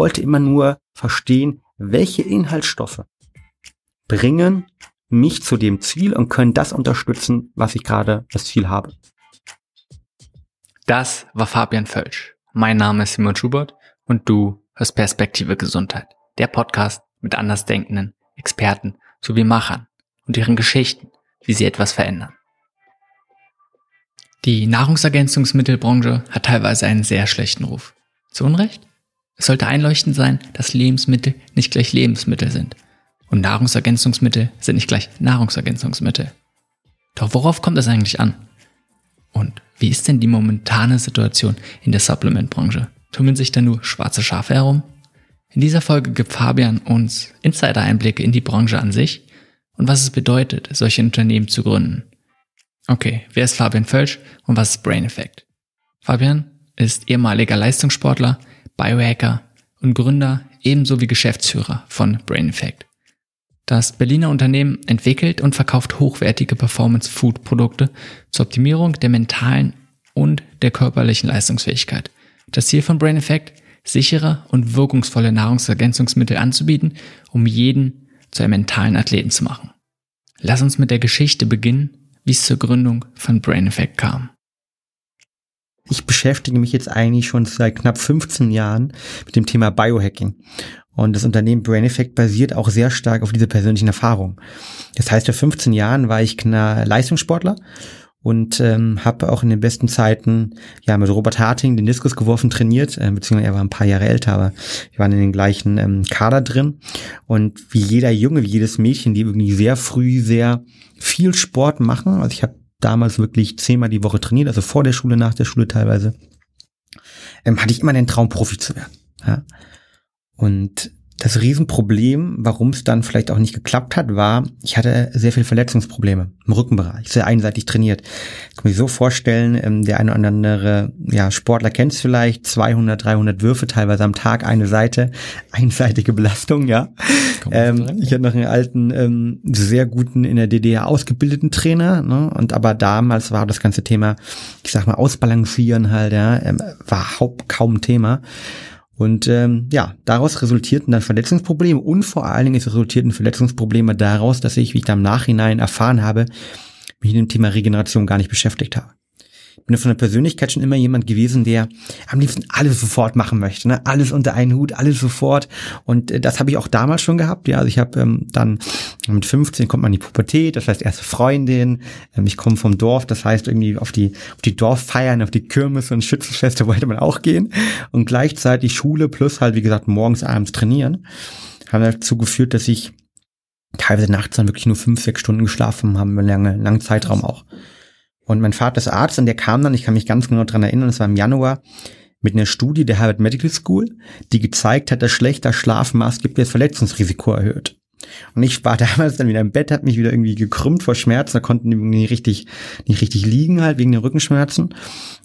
Wollte immer nur verstehen, welche Inhaltsstoffe bringen mich zu dem Ziel und können das unterstützen, was ich gerade das Ziel habe. Das war Fabian Völsch. Mein Name ist Simon Schubert und du hörst Perspektive Gesundheit. Der Podcast mit andersdenkenden Experten sowie Machern und ihren Geschichten, wie sie etwas verändern. Die Nahrungsergänzungsmittelbranche hat teilweise einen sehr schlechten Ruf. Zu Unrecht? Es sollte einleuchtend sein, dass Lebensmittel nicht gleich Lebensmittel sind. Und Nahrungsergänzungsmittel sind nicht gleich Nahrungsergänzungsmittel. Doch worauf kommt es eigentlich an? Und wie ist denn die momentane Situation in der Supplementbranche? Tummeln sich da nur schwarze Schafe herum? In dieser Folge gibt Fabian uns Insider-Einblicke in die Branche an sich und was es bedeutet, solche Unternehmen zu gründen. Okay, wer ist Fabian Völsch und was ist Brain Effect? Fabian ist ehemaliger Leistungssportler, Biohacker und Gründer ebenso wie Geschäftsführer von Brain Effect. Das Berliner Unternehmen entwickelt und verkauft hochwertige Performance-Food-Produkte zur Optimierung der mentalen und der körperlichen Leistungsfähigkeit. Das Ziel von Brain Effect, sichere und wirkungsvolle Nahrungsergänzungsmittel anzubieten, um jeden zu einem mentalen Athleten zu machen. Lass uns mit der Geschichte beginnen, wie es zur Gründung von Brain Effect kam. Ich beschäftige mich jetzt eigentlich schon seit knapp 15 Jahren mit dem Thema Biohacking. Und das Unternehmen Brain Effect basiert auch sehr stark auf dieser persönlichen Erfahrung. Das heißt, vor 15 Jahren war ich Leistungssportler und ähm, habe auch in den besten Zeiten ja mit Robert Harting den Diskus geworfen trainiert, äh, beziehungsweise er war ein paar Jahre älter, aber wir waren in den gleichen ähm, Kader drin und wie jeder Junge, wie jedes Mädchen, die irgendwie sehr früh sehr viel Sport machen, also ich habe damals wirklich zehnmal die Woche trainiert, also vor der Schule, nach der Schule teilweise, ähm, hatte ich immer den Traum, Profi zu werden. Ja? Und das Riesenproblem, warum es dann vielleicht auch nicht geklappt hat, war, ich hatte sehr viele Verletzungsprobleme im Rückenbereich, sehr einseitig trainiert. Ich kann mir so vorstellen, ähm, der eine oder andere ja, Sportler kennt es vielleicht, 200, 300 Würfe teilweise am Tag, eine Seite, einseitige Belastung, ja. Ähm, ich hatte noch einen alten, ähm, sehr guten, in der DDR ausgebildeten Trainer, ne? und aber damals war das ganze Thema, ich sag mal, ausbalancieren halt, ja, ähm, war haupt kaum Thema. Und ähm, ja, daraus resultierten dann Verletzungsprobleme und vor allen Dingen resultierten Verletzungsprobleme daraus, dass ich, wie ich dann im Nachhinein erfahren habe, mich mit dem Thema Regeneration gar nicht beschäftigt habe bin von der Persönlichkeit schon immer jemand gewesen, der am liebsten alles sofort machen möchte, ne? alles unter einen Hut, alles sofort. Und äh, das habe ich auch damals schon gehabt. Ja, also ich habe ähm, dann mit 15 kommt man in die Pubertät, das heißt erste Freundin. Ähm, ich komme vom Dorf, das heißt irgendwie auf die auf die Dorffeiern, auf die Kirmes und Schützenfeste wollte man auch gehen und gleichzeitig Schule plus halt wie gesagt morgens abends trainieren haben dazu geführt, dass ich teilweise nachts dann wirklich nur fünf, sechs Stunden geschlafen haben, einen langen, langen Zeitraum auch. Und mein Vater ist Arzt und der kam dann, ich kann mich ganz genau dran erinnern, es war im Januar, mit einer Studie der Harvard Medical School, die gezeigt hat, dass schlechter Schlaf maßgeblich das Verletzungsrisiko erhöht. Und ich war damals dann wieder im Bett, hat mich wieder irgendwie gekrümmt vor Schmerzen, da konnten die nicht richtig, nicht richtig liegen halt wegen den Rückenschmerzen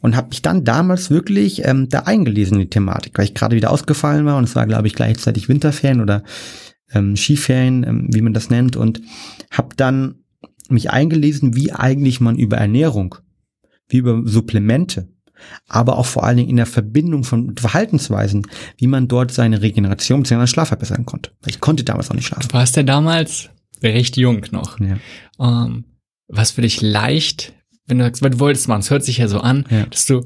und habe mich dann damals wirklich ähm, da eingelesen in die Thematik, weil ich gerade wieder ausgefallen war und es war glaube ich gleichzeitig Winterferien oder ähm, Skiferien, ähm, wie man das nennt und habe dann mich eingelesen, wie eigentlich man über Ernährung, wie über Supplemente, aber auch vor allen Dingen in der Verbindung von Verhaltensweisen, wie man dort seine Regeneration bzw. Schlaf verbessern konnte. Ich konnte damals noch nicht schlafen. Du warst ja damals recht jung noch. Ja. Um, ähm, was für dich leicht, wenn du sagst, weil du wolltest machen, es hört sich ja so an, ja. dass du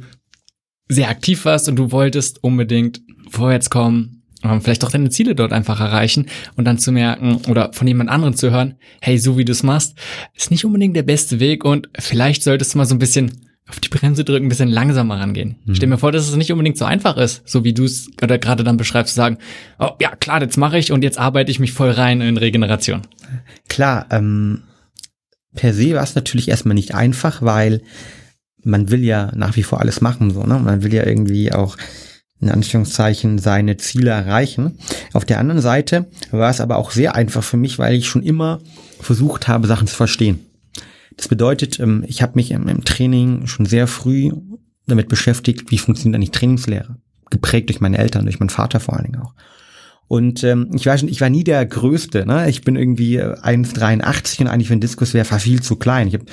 sehr aktiv warst und du wolltest unbedingt vorwärts kommen, vielleicht auch deine Ziele dort einfach erreichen und dann zu merken oder von jemand anderem zu hören, hey, so wie du es machst, ist nicht unbedingt der beste Weg und vielleicht solltest du mal so ein bisschen auf die Bremse drücken, ein bisschen langsamer rangehen. Mhm. Stell mir vor, dass es nicht unbedingt so einfach ist, so wie du es gerade dann beschreibst, zu sagen, oh ja, klar, jetzt mache ich und jetzt arbeite ich mich voll rein in Regeneration. Klar, ähm, per se war es natürlich erstmal nicht einfach, weil man will ja nach wie vor alles machen, so, ne? Man will ja irgendwie auch in Anführungszeichen seine Ziele erreichen. Auf der anderen Seite war es aber auch sehr einfach für mich, weil ich schon immer versucht habe, Sachen zu verstehen. Das bedeutet, ähm, ich habe mich im Training schon sehr früh damit beschäftigt, wie funktioniert eigentlich Trainingslehre. Geprägt durch meine Eltern, durch meinen Vater vor allen Dingen auch. Und ähm, ich weiß schon, ich war nie der Größte. Ne? Ich bin irgendwie 1,83 und eigentlich für einen Diskus wäre viel zu klein. Ich habe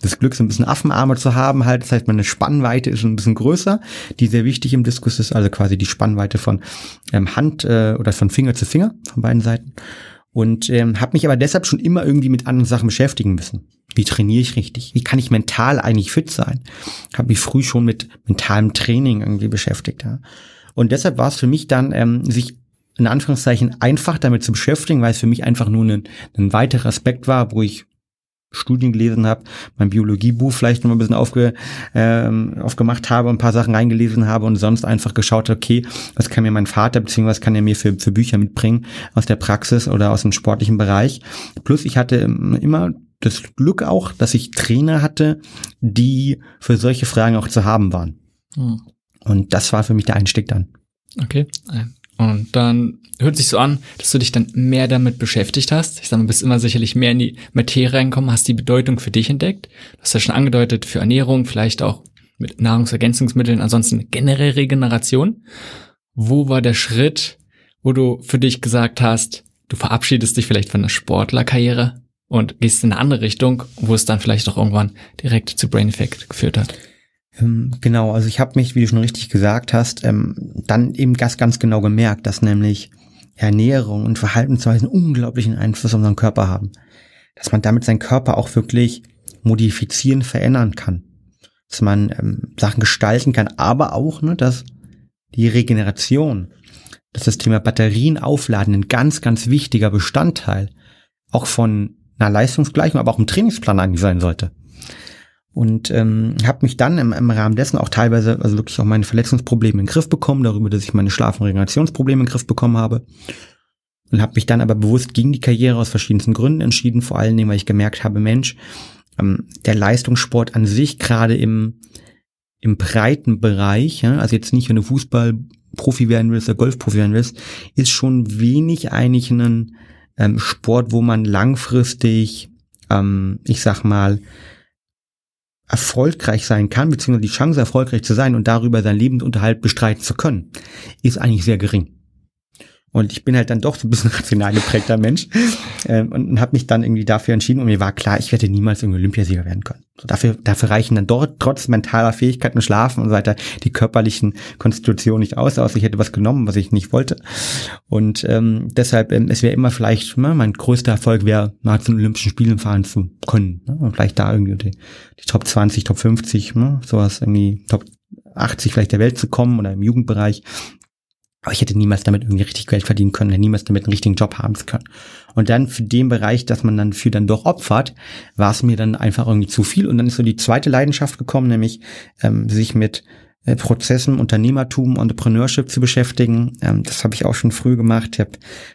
das Glück, so ein bisschen Affenarme zu haben. Halt, das heißt, meine Spannweite ist ein bisschen größer, die sehr wichtig im Diskus ist. Also quasi die Spannweite von ähm, Hand äh, oder von Finger zu Finger von beiden Seiten. Und ähm, habe mich aber deshalb schon immer irgendwie mit anderen Sachen beschäftigen müssen. Wie trainiere ich richtig? Wie kann ich mental eigentlich fit sein? Habe mich früh schon mit mentalem Training irgendwie beschäftigt. Ja. Und deshalb war es für mich dann, ähm, sich in Anführungszeichen einfach damit zu beschäftigen, weil es für mich einfach nur ein, ein weiterer Aspekt war, wo ich Studien gelesen habe, mein Biologiebuch vielleicht noch ein bisschen aufge, ähm, aufgemacht habe, ein paar Sachen reingelesen habe und sonst einfach geschaut, okay, was kann mir mein Vater beziehungsweise was kann er mir für, für Bücher mitbringen aus der Praxis oder aus dem sportlichen Bereich. Plus ich hatte immer das Glück auch, dass ich Trainer hatte, die für solche Fragen auch zu haben waren. Hm. Und das war für mich der Einstieg dann. Okay. Und dann hört sich so an, dass du dich dann mehr damit beschäftigt hast. Ich sage mal, bist immer sicherlich mehr in die Materie reingekommen, hast die Bedeutung für dich entdeckt. Du hast ja schon angedeutet, für Ernährung, vielleicht auch mit Nahrungsergänzungsmitteln, ansonsten generell Regeneration. Wo war der Schritt, wo du für dich gesagt hast, du verabschiedest dich vielleicht von der Sportlerkarriere und gehst in eine andere Richtung, wo es dann vielleicht auch irgendwann direkt zu Brain Effect geführt hat? Ähm, genau, also ich habe mich, wie du schon richtig gesagt hast, ähm, dann eben ganz, ganz genau gemerkt, dass nämlich Ernährung und Verhaltensweisen unglaublichen Einfluss auf unseren Körper haben. Dass man damit seinen Körper auch wirklich modifizieren, verändern kann. Dass man ähm, Sachen gestalten kann, aber auch, ne, dass die Regeneration, dass das Thema Batterien aufladen ein ganz, ganz wichtiger Bestandteil auch von einer Leistungsgleichung, aber auch im Trainingsplan eigentlich sein sollte und ähm, habe mich dann im, im Rahmen dessen auch teilweise also wirklich auch meine Verletzungsprobleme in den Griff bekommen, darüber, dass ich meine Schlaf- und Regenerationsprobleme in den Griff bekommen habe. Und habe mich dann aber bewusst gegen die Karriere aus verschiedensten Gründen entschieden, vor allen Dingen, weil ich gemerkt habe, Mensch, ähm, der Leistungssport an sich gerade im im breiten Bereich, ja, also jetzt nicht, wenn du Fußball Profi werden willst oder Golfprofi werden willst, ist schon wenig eigentlich ein ähm, Sport, wo man langfristig, ähm, ich sag mal, erfolgreich sein kann, beziehungsweise die Chance erfolgreich zu sein und darüber seinen Lebensunterhalt bestreiten zu können, ist eigentlich sehr gering. Und ich bin halt dann doch so ein bisschen rational geprägter Mensch ähm, und habe mich dann irgendwie dafür entschieden und mir war klar, ich werde niemals irgendwie Olympiasieger werden können. So dafür, dafür reichen dann dort trotz mentaler Fähigkeiten, Schlafen und so weiter die körperlichen Konstitutionen nicht aus, außer ich hätte was genommen, was ich nicht wollte. Und ähm, deshalb, ähm, es wäre immer vielleicht, ne, mein größter Erfolg wäre, mal zu den Olympischen Spielen fahren zu können. Ne? Und vielleicht da irgendwie die, die Top 20, Top 50, ne? sowas irgendwie Top 80 vielleicht der Welt zu kommen oder im Jugendbereich. Aber ich hätte niemals damit irgendwie richtig Geld verdienen können, hätte niemals damit einen richtigen Job haben können. Und dann für den Bereich, dass man dann für dann doch opfert, war es mir dann einfach irgendwie zu viel. Und dann ist so die zweite Leidenschaft gekommen, nämlich ähm, sich mit äh, Prozessen, Unternehmertum, Entrepreneurship zu beschäftigen. Ähm, das habe ich auch schon früh gemacht. Ich habe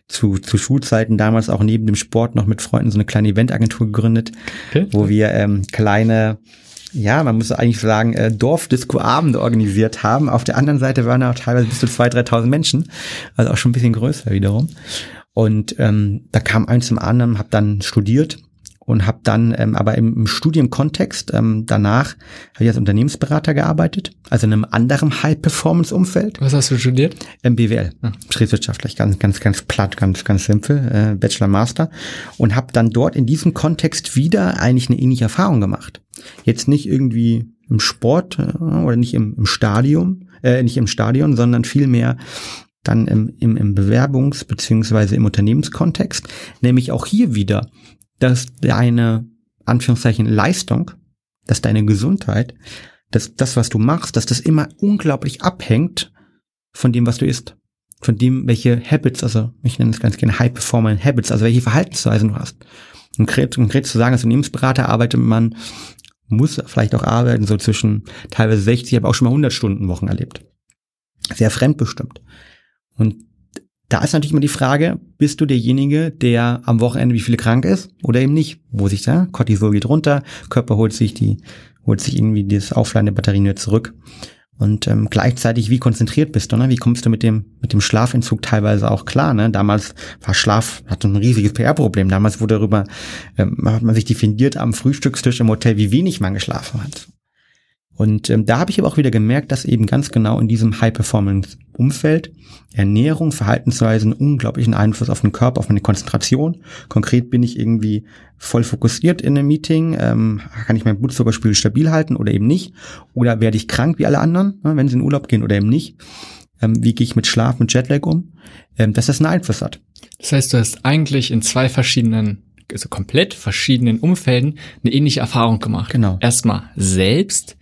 zu, zu Schulzeiten damals auch neben dem Sport noch mit Freunden so eine kleine Eventagentur gegründet, okay. wo wir ähm, kleine ja, man muss eigentlich sagen, äh, Dorfdisco-Abende organisiert haben. Auf der anderen Seite waren auch teilweise bis zu 2.000, 3.000 Menschen, also auch schon ein bisschen größer wiederum. Und ähm, da kam eins zum anderen, habe dann studiert und habe dann ähm, aber im, im Studienkontext ähm, danach habe ich als Unternehmensberater gearbeitet, also in einem anderen High-Performance-Umfeld. Was hast du studiert? Ähm, BWL, betriebswirtschaftlich, ganz ganz ganz platt, ganz ganz simpel, äh, Bachelor Master und habe dann dort in diesem Kontext wieder eigentlich eine ähnliche Erfahrung gemacht. Jetzt nicht irgendwie im Sport äh, oder nicht im, im Stadion, äh, nicht im Stadion, sondern vielmehr dann im, im, im Bewerbungs- beziehungsweise im Unternehmenskontext, nämlich auch hier wieder dass deine, Anführungszeichen, Leistung, dass deine Gesundheit, dass das, was du machst, dass das immer unglaublich abhängt von dem, was du isst. Von dem, welche Habits, also ich nenne es ganz gerne High Performance Habits, also welche Verhaltensweisen du hast. Konkret, konkret zu sagen, als Unternehmensberater arbeitet man, muss vielleicht auch arbeiten, so zwischen teilweise 60, aber auch schon mal 100 Stunden Wochen erlebt. Sehr fremdbestimmt. Und da ist natürlich immer die Frage, bist du derjenige, der am Wochenende wie viele krank ist oder eben nicht? Wo sich da, Cortisol geht runter, Körper holt sich die, holt sich irgendwie das Aufladen der Batterien wieder zurück. Und ähm, gleichzeitig, wie konzentriert bist du, ne? Wie kommst du mit dem, mit dem Schlafentzug teilweise auch klar, ne? Damals war Schlaf, hatte ein riesiges PR-Problem. Damals wurde darüber, ähm, hat man sich definiert am Frühstückstisch im Hotel, wie wenig man geschlafen hat. Und ähm, da habe ich aber auch wieder gemerkt, dass eben ganz genau in diesem High-Performance-Umfeld Ernährung, Verhaltensweisen unglaublichen Einfluss auf den Körper, auf meine Konzentration. Konkret bin ich irgendwie voll fokussiert in einem Meeting, ähm, kann ich mein Blutzuckerspiegel stabil halten oder eben nicht? Oder werde ich krank wie alle anderen, ne, wenn sie in Urlaub gehen oder eben nicht? Ähm, wie gehe ich mit Schlaf, mit Jetlag um? Ähm, dass das einen Einfluss hat. Das heißt, du hast eigentlich in zwei verschiedenen also komplett verschiedenen Umfelden eine ähnliche Erfahrung gemacht. Genau. Erstmal selbst,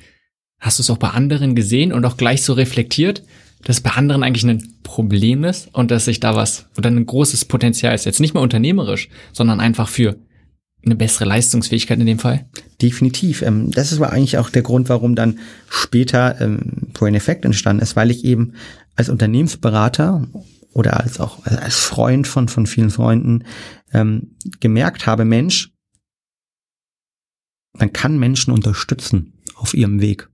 Hast du es auch bei anderen gesehen und auch gleich so reflektiert, dass bei anderen eigentlich ein Problem ist und dass sich da was oder ein großes Potenzial ist, jetzt nicht mehr unternehmerisch, sondern einfach für eine bessere Leistungsfähigkeit in dem Fall? Definitiv. Ähm, das ist aber eigentlich auch der Grund, warum dann später ähm, Brain Effect entstanden ist, weil ich eben als Unternehmensberater oder als auch als Freund von, von vielen Freunden ähm, gemerkt habe, Mensch, man kann Menschen unterstützen auf ihrem Weg.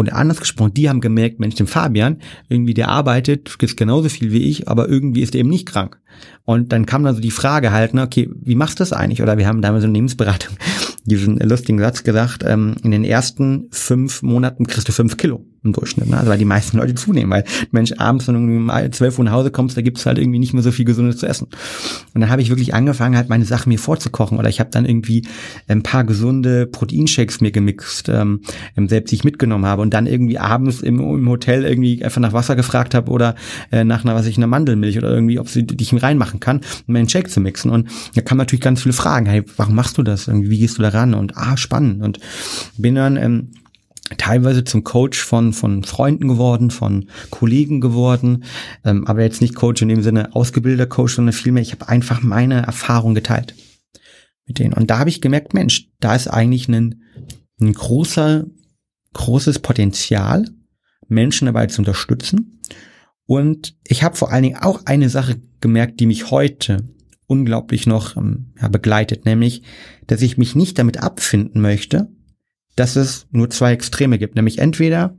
Und anders gesprochen, die haben gemerkt, Mensch, dem Fabian, irgendwie der arbeitet, ist genauso viel wie ich, aber irgendwie ist er eben nicht krank. Und dann kam dann so die Frage halt, ne, okay, wie machst du das eigentlich? Oder wir haben damals eine Lebensberatung diesen lustigen Satz gesagt, ähm, in den ersten fünf Monaten kriegst du fünf Kilo im Durchschnitt. Ne? Also weil die meisten Leute zunehmen, weil Mensch abends, wenn du um zwölf Uhr nach Hause kommst, da gibt's halt irgendwie nicht mehr so viel Gesundes zu essen. Und dann habe ich wirklich angefangen, halt meine Sachen mir vorzukochen. Oder ich habe dann irgendwie ein paar gesunde Proteinshakes mir gemixt, ähm, ähm, selbst die ich mitgenommen habe. Und dann irgendwie abends im, im Hotel irgendwie einfach nach Wasser gefragt habe oder äh, nach einer, was ich, einer Mandelmilch oder irgendwie, ob sie dich reinmachen kann, um meinen Shake zu mixen. Und da kamen natürlich ganz viele Fragen. Hey, warum machst du das? Irgendwie, wie gehst du da ran? Und ah, spannend. Und bin dann ähm, teilweise zum Coach von, von Freunden geworden, von Kollegen geworden, ähm, aber jetzt nicht Coach in dem Sinne ausgebildeter Coach, sondern vielmehr, ich habe einfach meine Erfahrung geteilt mit denen. Und da habe ich gemerkt, Mensch, da ist eigentlich ein, ein großer, großes Potenzial, Menschen dabei zu unterstützen. Und ich habe vor allen Dingen auch eine Sache gemerkt, die mich heute unglaublich noch ähm, ja, begleitet, nämlich, dass ich mich nicht damit abfinden möchte, dass es nur zwei Extreme gibt, nämlich entweder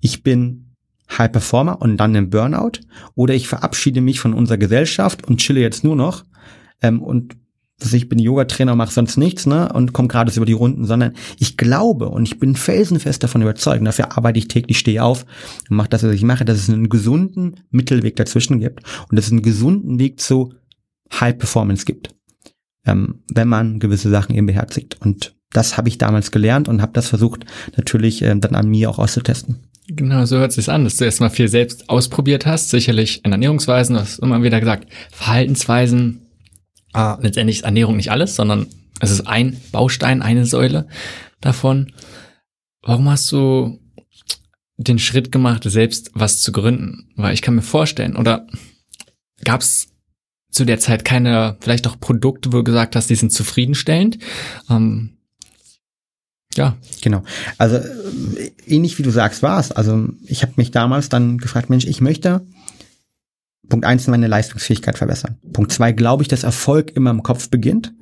ich bin High Performer und dann im Burnout oder ich verabschiede mich von unserer Gesellschaft und chille jetzt nur noch ähm, und ich bin Yoga-Trainer, mache sonst nichts, ne, und komme gerade über die Runden, sondern ich glaube und ich bin felsenfest davon überzeugt, dafür arbeite ich täglich, stehe auf und mache das, was ich mache, dass es einen gesunden Mittelweg dazwischen gibt und dass es einen gesunden Weg zu High Performance gibt, ähm, wenn man gewisse Sachen eben beherzigt. Und das habe ich damals gelernt und habe das versucht natürlich äh, dann an mir auch auszutesten. Genau, so hört es sich an, dass du erstmal viel selbst ausprobiert hast, sicherlich in Ernährungsweisen, du hast immer wieder gesagt, Verhaltensweisen, äh, letztendlich ist Ernährung nicht alles, sondern es ist ein Baustein, eine Säule davon. Warum hast du den Schritt gemacht, selbst was zu gründen? Weil ich kann mir vorstellen, oder gab es zu der Zeit keine, vielleicht auch Produkte, wo du gesagt hast, die sind zufriedenstellend? Ähm, ja. Genau. Also äh, ähnlich wie du sagst, war es. Also ich habe mich damals dann gefragt, Mensch, ich möchte Punkt eins meine Leistungsfähigkeit verbessern. Punkt zwei glaube ich, dass Erfolg immer im Kopf beginnt.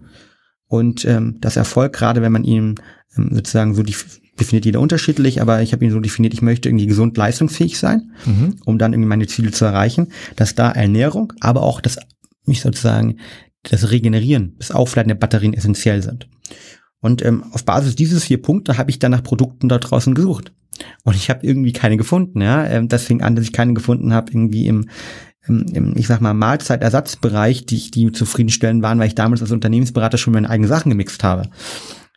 Und ähm, das Erfolg, gerade wenn man ihn ähm, sozusagen so definiert jeder unterschiedlich, aber ich habe ihn so definiert, ich möchte irgendwie gesund leistungsfähig sein, mhm. um dann irgendwie meine Ziele zu erreichen, dass da Ernährung, aber auch das, mich sozusagen, das Regenerieren, das Aufladen der Batterien essentiell sind. Und ähm, auf Basis dieses vier Punkte habe ich dann nach Produkten da draußen gesucht. Und ich habe irgendwie keine gefunden. Ja, ähm, das fing an, dass ich keine gefunden habe irgendwie im, im, im, ich sag mal, Mahlzeitersatzbereich, die, die zufriedenstellend waren, weil ich damals als Unternehmensberater schon meine eigenen Sachen gemixt habe.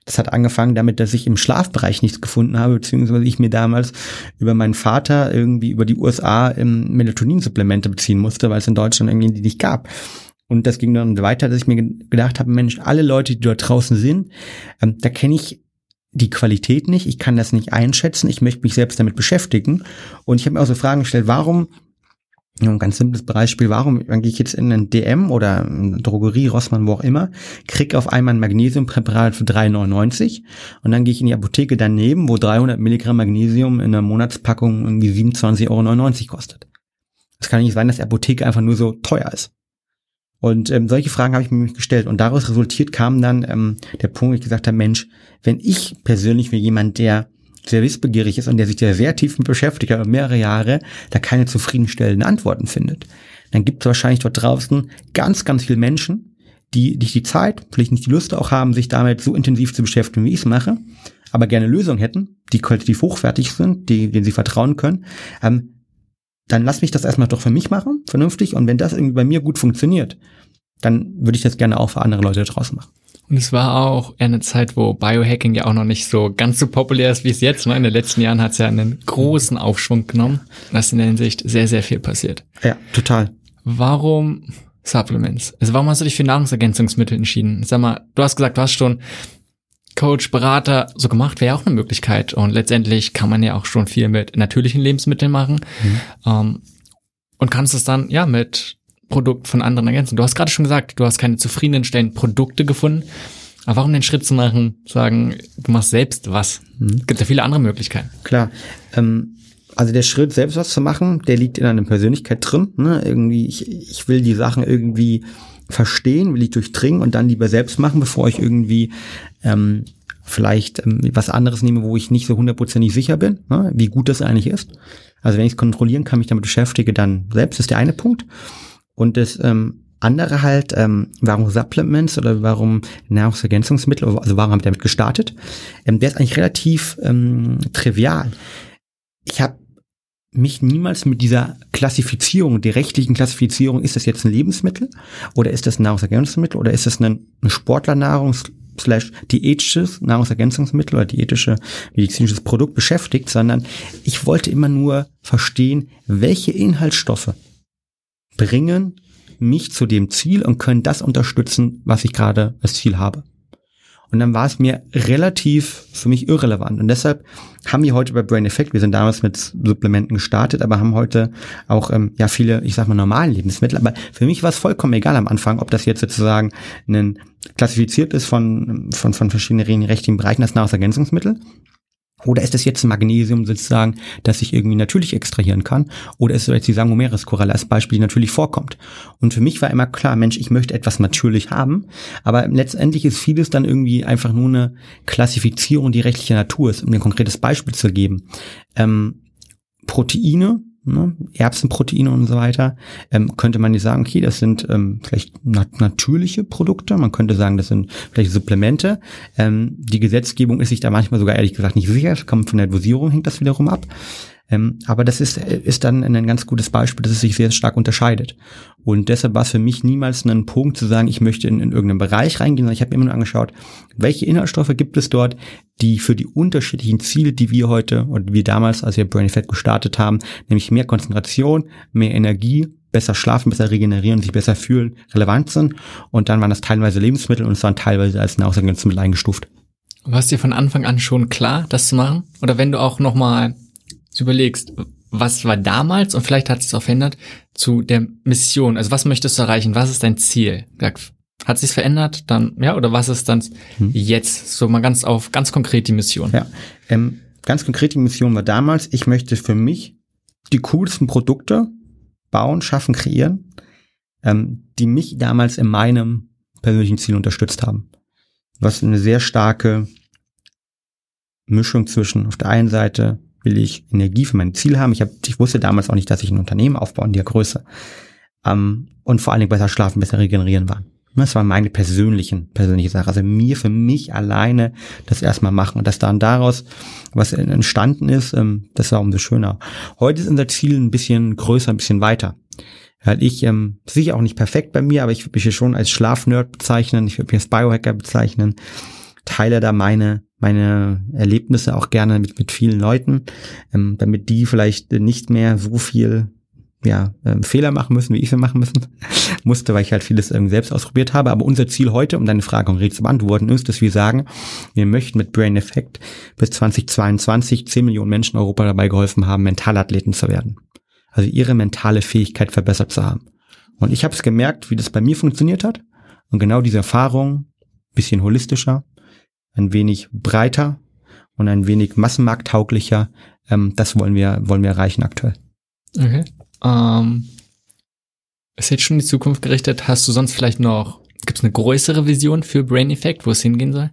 Das hat angefangen damit, dass ich im Schlafbereich nichts gefunden habe, beziehungsweise ich mir damals über meinen Vater irgendwie über die USA im Melatonin-Supplemente beziehen musste, weil es in Deutschland irgendwie die nicht gab. Und das ging dann weiter, dass ich mir gedacht habe, Mensch, alle Leute, die dort draußen sind, ähm, da kenne ich die Qualität nicht, ich kann das nicht einschätzen, ich möchte mich selbst damit beschäftigen. Und ich habe mir auch so Fragen gestellt, warum, ein ganz simples Beispiel, warum gehe ich jetzt in einen DM oder eine Drogerie, Rossmann, wo auch immer, krieg auf einmal ein Magnesiumpräparat für 3,99 und dann gehe ich in die Apotheke daneben, wo 300 Milligramm Magnesium in einer Monatspackung irgendwie 27,99 Euro kostet. Es kann nicht sein, dass die Apotheke einfach nur so teuer ist. Und ähm, solche Fragen habe ich mir gestellt. Und daraus resultiert kam dann ähm, der Punkt, wo ich gesagt habe, Mensch, wenn ich persönlich für jemand, der sehr wissbegierig ist und der sich da sehr tief mit beschäftigt, aber mehrere Jahre, da keine zufriedenstellenden Antworten findet, dann gibt es wahrscheinlich dort draußen ganz, ganz viele Menschen, die nicht die Zeit, vielleicht nicht die Lust auch haben, sich damit so intensiv zu beschäftigen, wie ich es mache, aber gerne Lösungen hätten, die qualitativ hochwertig sind, die, denen sie vertrauen können, ähm, dann lass mich das erstmal doch für mich machen, vernünftig. Und wenn das irgendwie bei mir gut funktioniert, dann würde ich das gerne auch für andere Leute draußen machen. Und es war auch eine Zeit, wo Biohacking ja auch noch nicht so ganz so populär ist wie es jetzt. Ne? In den letzten Jahren hat es ja einen großen Aufschwung genommen. Da ist in der Hinsicht sehr, sehr viel passiert. Ja, total. Warum Supplements? Also warum hast du dich für Nahrungsergänzungsmittel entschieden? Sag mal, du hast gesagt, du hast schon Coach, Berater so gemacht, wäre ja auch eine Möglichkeit. Und letztendlich kann man ja auch schon viel mit natürlichen Lebensmitteln machen. Mhm. Ähm, und kannst es dann ja mit Produkt von anderen ergänzen. Du hast gerade schon gesagt, du hast keine zufriedenstellenden Produkte gefunden. Aber warum den Schritt zu machen, sagen, du machst selbst was? Mhm. Gibt ja viele andere Möglichkeiten. Klar. Ähm, also der Schritt, selbst was zu machen, der liegt in einer Persönlichkeit drin. Ne? Irgendwie, ich, ich will die Sachen irgendwie verstehen, will ich durchdringen und dann lieber selbst machen, bevor ich irgendwie ähm, vielleicht ähm, was anderes nehme, wo ich nicht so hundertprozentig sicher bin, ne? wie gut das eigentlich ist. Also wenn ich es kontrollieren kann, mich damit beschäftige, dann selbst ist der eine Punkt. Und das ähm, andere halt, ähm, warum Supplements oder warum Nahrungsergänzungsmittel, also warum haben wir damit gestartet? Ähm, der ist eigentlich relativ ähm, trivial. Ich habe mich niemals mit dieser Klassifizierung, der rechtlichen Klassifizierung, ist das jetzt ein Lebensmittel oder ist das ein Nahrungsergänzungsmittel oder ist das ein, Sportlernahrungs slash diätisches Nahrungsergänzungsmittel oder diätische medizinisches Produkt beschäftigt, sondern ich wollte immer nur verstehen, welche Inhaltsstoffe bringen mich zu dem Ziel und können das unterstützen, was ich gerade als Ziel habe. Und dann war es mir relativ für mich irrelevant. Und deshalb haben wir heute bei Brain Effect, wir sind damals mit Supplementen gestartet, aber haben heute auch ähm, ja viele, ich sag mal, normalen Lebensmittel. Aber für mich war es vollkommen egal am Anfang, ob das jetzt sozusagen ein klassifiziert ist von, von, von verschiedenen rechtlichen Bereichen als Nahrungsergänzungsmittel oder ist es jetzt Magnesium sozusagen, das ich irgendwie natürlich extrahieren kann? Oder ist es jetzt die Sangomeres-Koralle als Beispiel, die natürlich vorkommt? Und für mich war immer klar, Mensch, ich möchte etwas natürlich haben, aber letztendlich ist vieles dann irgendwie einfach nur eine Klassifizierung, die rechtliche Natur ist, um ein konkretes Beispiel zu geben. Ähm, Proteine ne, Erbsenproteine und so weiter, ähm, könnte man nicht sagen, okay, das sind ähm, vielleicht nat natürliche Produkte, man könnte sagen, das sind vielleicht Supplemente. Ähm, die Gesetzgebung ist sich da manchmal sogar ehrlich gesagt nicht sicher, das kommt von der Dosierung, hängt das wiederum ab. Ähm, aber das ist, ist dann ein ganz gutes Beispiel, dass es sich sehr stark unterscheidet. Und deshalb war es für mich niemals ein Punkt zu sagen, ich möchte in, in irgendeinen Bereich reingehen, sondern ich habe immer nur angeschaut, welche Inhaltsstoffe gibt es dort, die für die unterschiedlichen Ziele, die wir heute und wir damals, als wir Brain Fat gestartet haben, nämlich mehr Konzentration, mehr Energie, besser schlafen, besser regenerieren, sich besser fühlen, relevant sind. Und dann waren das teilweise Lebensmittel und es waren teilweise als Nahrungsergänzungsmittel eingestuft. War es dir von Anfang an schon klar, das zu machen? Oder wenn du auch nochmal überlegst, was war damals und vielleicht hat es auch verändert zu der Mission. Also was möchtest du erreichen? Was ist dein Ziel? Hat sich verändert? Dann ja oder was ist dann hm. jetzt so mal ganz auf ganz konkret die Mission? Ja, ähm, ganz konkret die Mission war damals. Ich möchte für mich die coolsten Produkte bauen, schaffen, kreieren, ähm, die mich damals in meinem persönlichen Ziel unterstützt haben. Was eine sehr starke Mischung zwischen auf der einen Seite will ich Energie für mein Ziel haben. Ich, hab, ich wusste damals auch nicht, dass ich ein Unternehmen aufbaue in der Größe. Ähm, und vor allen Dingen besser schlafen, besser regenerieren war. Das war meine persönlichen, persönliche Sache. Also mir, für mich alleine das erstmal machen. Und dass dann daraus was entstanden ist, ähm, das war umso schöner. Heute ist unser Ziel ein bisschen größer, ein bisschen weiter. Weil ich, ähm, sicher auch nicht perfekt bei mir, aber ich würde mich hier schon als Schlafnerd bezeichnen, ich würde mich als Biohacker bezeichnen, teile da meine meine Erlebnisse auch gerne mit, mit vielen Leuten, ähm, damit die vielleicht nicht mehr so viel ja, ähm, Fehler machen müssen, wie ich sie machen müssen musste, weil ich halt vieles ähm, selbst ausprobiert habe. Aber unser Ziel heute, um deine Frage konkret zu beantworten, ist, dass wir sagen, wir möchten mit Brain Effect bis 2022 10 Millionen Menschen in Europa dabei geholfen haben, Mentalathleten zu werden. Also ihre mentale Fähigkeit verbessert zu haben. Und ich habe es gemerkt, wie das bei mir funktioniert hat. Und genau diese Erfahrung, bisschen holistischer, ein wenig breiter und ein wenig massenmarkttauglicher. Ähm, das wollen wir, wollen wir erreichen aktuell. Okay. Ähm, ist jetzt schon in die Zukunft gerichtet. Hast du sonst vielleicht noch, gibt es eine größere Vision für Brain Effect, wo es hingehen soll?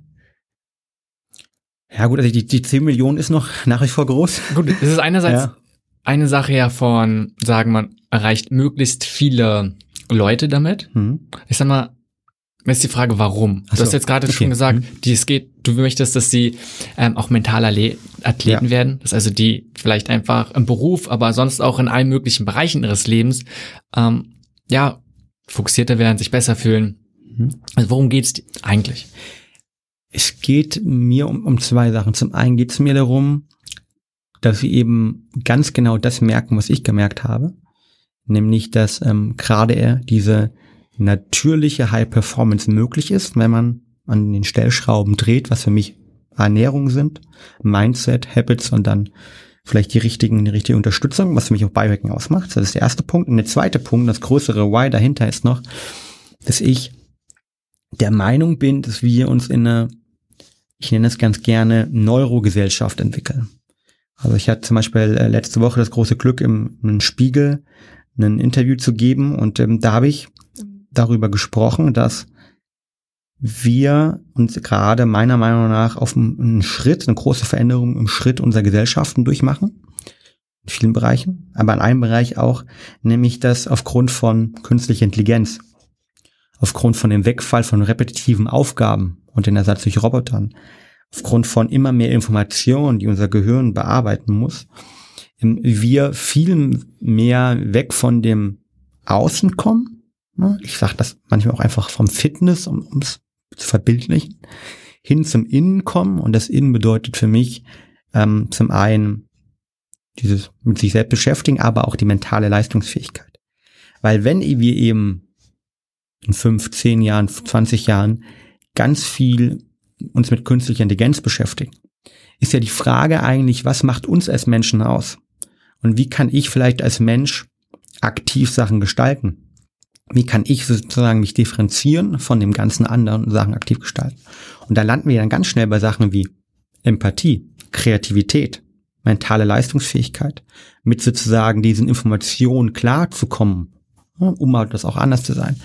Ja gut, also die, die 10 Millionen ist noch nach wie vor groß. Gut, es ist einerseits ja. eine Sache ja von, sagen man, erreicht möglichst viele Leute damit. Mhm. Ich sag mal, ist die Frage, warum? Ach du hast so, jetzt gerade okay. schon gesagt, Mhm. die, es geht, du möchtest, dass sie ähm, auch mentale Ale- Athleten Ja. werden. Das also die vielleicht einfach im Beruf, aber sonst auch in allen möglichen Bereichen ihres Lebens, ähm, ja, fokussierter werden, sich besser fühlen. Mhm. Also worum geht's eigentlich? Es geht mir um, um zwei Sachen. Zum einen geht es mir darum, dass wir eben ganz genau das merken, was ich gemerkt habe. Nämlich, dass ähm, gerade er diese natürliche High Performance möglich ist, wenn man an den Stellschrauben dreht, was für mich Ernährung sind, Mindset, Habits und dann vielleicht die richtigen, die richtige Unterstützung, was für mich auch Biohacking ausmacht. Das ist der erste Punkt. Und der zweite Punkt, das größere Why dahinter ist noch, dass ich der Meinung bin, dass wir uns in eine, ich nenne es ganz gerne, Neurogesellschaft entwickeln. Also ich hatte zum Beispiel äh, letzte Woche das große Glück, im, im Spiegel ein Interview zu geben und ähm, da habe ich darüber gesprochen, dass wir uns gerade meiner Meinung nach auf einen Schritt, eine große Veränderung im Schritt unserer Gesellschaften durchmachen. In vielen Bereichen, aber in einem Bereich auch, nämlich dass aufgrund von künstlicher Intelligenz, aufgrund von dem Wegfall von repetitiven Aufgaben und den Ersatz durch Robotern, aufgrund von immer mehr Informationen, die unser Gehirn bearbeiten muss, ähm, wir viel mehr weg von dem Außen kommen. ne? Ich sage das manchmal auch einfach vom Fitness, um es zu verbildlichen, hin zum Innen kommen. Und das Innen bedeutet für mich ähm, zum einen dieses mit sich selbst beschäftigen, aber auch die mentale Leistungsfähigkeit. Weil wenn wir eben in fünf, zehn Jahren, 20 Jahren ganz viel uns mit künstlicher Intelligenz beschäftigen, ist ja die Frage eigentlich, was macht uns als Menschen aus? Und wie kann ich vielleicht als Mensch aktiv Sachen gestalten? Wie kann ich sozusagen mich differenzieren von dem ganzen anderen und Sachen aktiv gestalten? Und da landen wir dann ganz schnell bei Sachen wie Empathie, Kreativität, mentale Leistungsfähigkeit, mit sozusagen diesen Informationen klarzukommen, um halt das auch anders zu sein.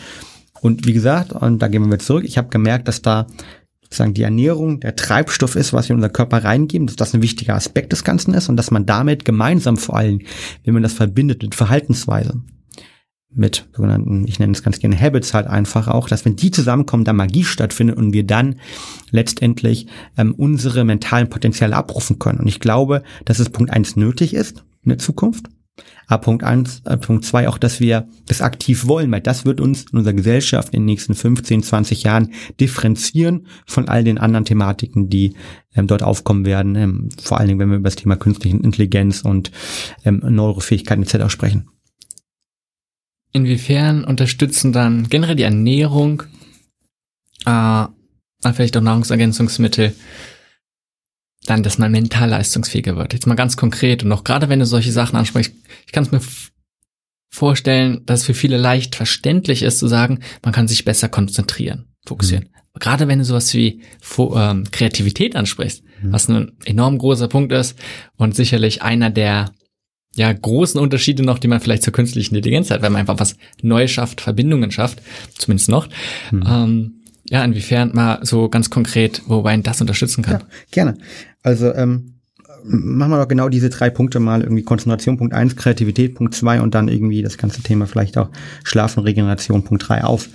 Und wie gesagt, und da gehen wir wieder zurück, ich habe gemerkt, dass da sozusagen die Ernährung der Treibstoff ist, was wir in unser Körper reingeben, dass das ein wichtiger Aspekt des Ganzen ist und dass man damit gemeinsam vor allem, wenn man das verbindet mit Verhaltensweise, mit sogenannten, ich nenne es ganz gerne Habits halt einfach auch, dass wenn die zusammenkommen, da Magie stattfindet und wir dann letztendlich ähm, unsere mentalen Potenziale abrufen können. Und ich glaube, dass es Punkt eins nötig ist in der Zukunft. Aber Punkt eins, äh, Punkt zwei auch, dass wir das aktiv wollen, weil das wird uns in unserer Gesellschaft in den nächsten 15, 20 Jahren differenzieren von all den anderen Thematiken, die ähm, dort aufkommen werden. Ähm, vor allen Dingen, wenn wir über das Thema künstliche Intelligenz und ähm, Neurofähigkeiten etc. sprechen. Inwiefern unterstützen dann generell die Ernährung, äh, vielleicht auch Nahrungsergänzungsmittel, dann, dass man mental leistungsfähiger wird. Jetzt mal ganz konkret und auch gerade wenn du solche Sachen ansprichst, ich kann es mir vorstellen, dass es für viele leicht verständlich ist zu sagen, man kann sich besser konzentrieren, fokussieren. Gerade wenn du sowas wie ähm, Kreativität ansprichst, was ein enorm großer Punkt ist und sicherlich einer der ja, großen Unterschiede noch, die man vielleicht zur künstlichen Intelligenz hat, wenn man einfach was Neues schafft, Verbindungen schafft, zumindest noch. Ähm, ja, inwiefern mal so ganz konkret, wobei ihn das unterstützen kann. Ja, gerne. Also ähm, machen wir doch genau diese drei Punkte mal, irgendwie Konzentration Punkt eins, Kreativität Punkt zwei und dann irgendwie das ganze Thema vielleicht auch Schlafen, Regeneration Punkt drei auf.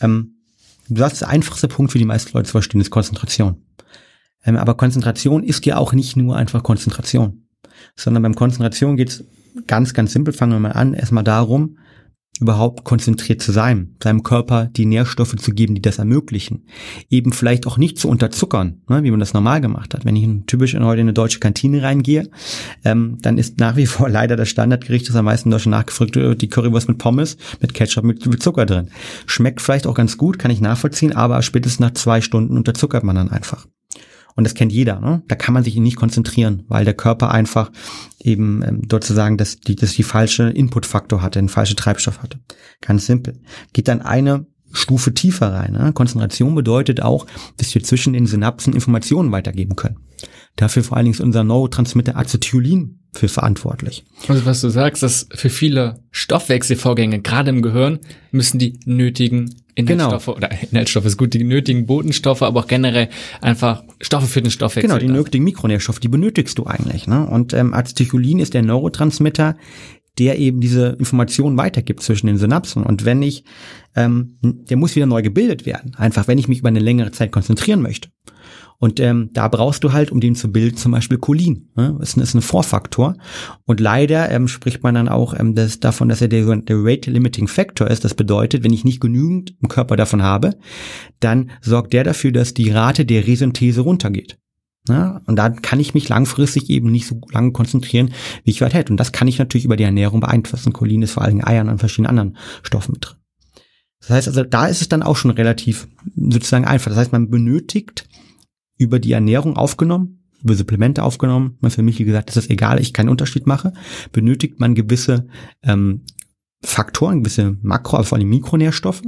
Ähm, du sagst, der einfachste Punkt für die meisten Leute zu verstehen ist Konzentration. Ähm, aber Konzentration ist ja auch nicht nur einfach Konzentration, sondern beim Konzentration geht's ganz, ganz simpel, fangen wir mal an, erstmal darum, überhaupt konzentriert zu sein, seinem Körper die Nährstoffe zu geben, die das ermöglichen. Eben vielleicht auch nicht zu unterzuckern, ne, wie man das normal gemacht hat. Wenn ich typisch heute in eine deutsche Kantine reingehe, ähm, dann ist nach wie vor leider das Standardgericht, das am meisten in Deutschland nachgefragt wird, die Currywurst mit Pommes, mit Ketchup, mit, mit Zucker drin. Schmeckt vielleicht auch ganz gut, kann ich nachvollziehen, aber spätestens nach zwei Stunden unterzuckert man dann einfach. Und das kennt jeder, ne? Da kann man sich nicht konzentrieren, weil der Körper einfach eben ähm, dort zu sagen, dass die, dass die falsche Inputfaktor hatte, den falsche Treibstoff hatte. Ganz simpel. Geht dann eine Stufe tiefer rein. Ne? Konzentration bedeutet auch, dass wir zwischen den Synapsen Informationen weitergeben können. Dafür vor allen Dingen ist unser Neurotransmitter Acetylcholin für verantwortlich. Also was du sagst, dass für viele Stoffwechselvorgänge, gerade im Gehirn, müssen die nötigen Inhaltsstoffe oder Inhaltsstoffe ist gut, die nötigen Botenstoffe, aber auch generell einfach Stoffe für den Stoffwechsel. Genau, die nötigen Mikronährstoffe, die benötigst du eigentlich. Ne? Und ähm, Acetylcholin ist der Neurotransmitter, der eben diese Informationen weitergibt zwischen den Synapsen. Und wenn ich, ähm, der muss wieder neu gebildet werden. Einfach, wenn ich mich über eine längere Zeit konzentrieren möchte. Und ähm, da brauchst du halt, um den zu bilden, zum Beispiel Cholin. Ne? Ist, ist ein Vorfaktor. Und leider ähm, spricht man dann auch ähm, das, davon, dass er der, der Rate Limiting Factor ist. Das bedeutet, wenn ich nicht genügend im Körper davon habe, dann sorgt der dafür, dass die Rate der Resynthese runtergeht. Ja, und da kann ich mich langfristig eben nicht so lange konzentrieren, wie ich weit hätte. Und das kann ich natürlich über die Ernährung beeinflussen. Cholin ist vor allen Dingen Eiern und verschiedenen anderen Stoffen mit drin. Das heißt also, da ist es dann auch schon relativ sozusagen einfach. Das heißt, man benötigt über die Ernährung aufgenommen, über Supplemente aufgenommen. Für mich, gesagt, ist es egal, ich keinen Unterschied mache. Benötigt man gewisse ähm, Faktoren, gewisse Makro, also vor allem Mikronährstoffe,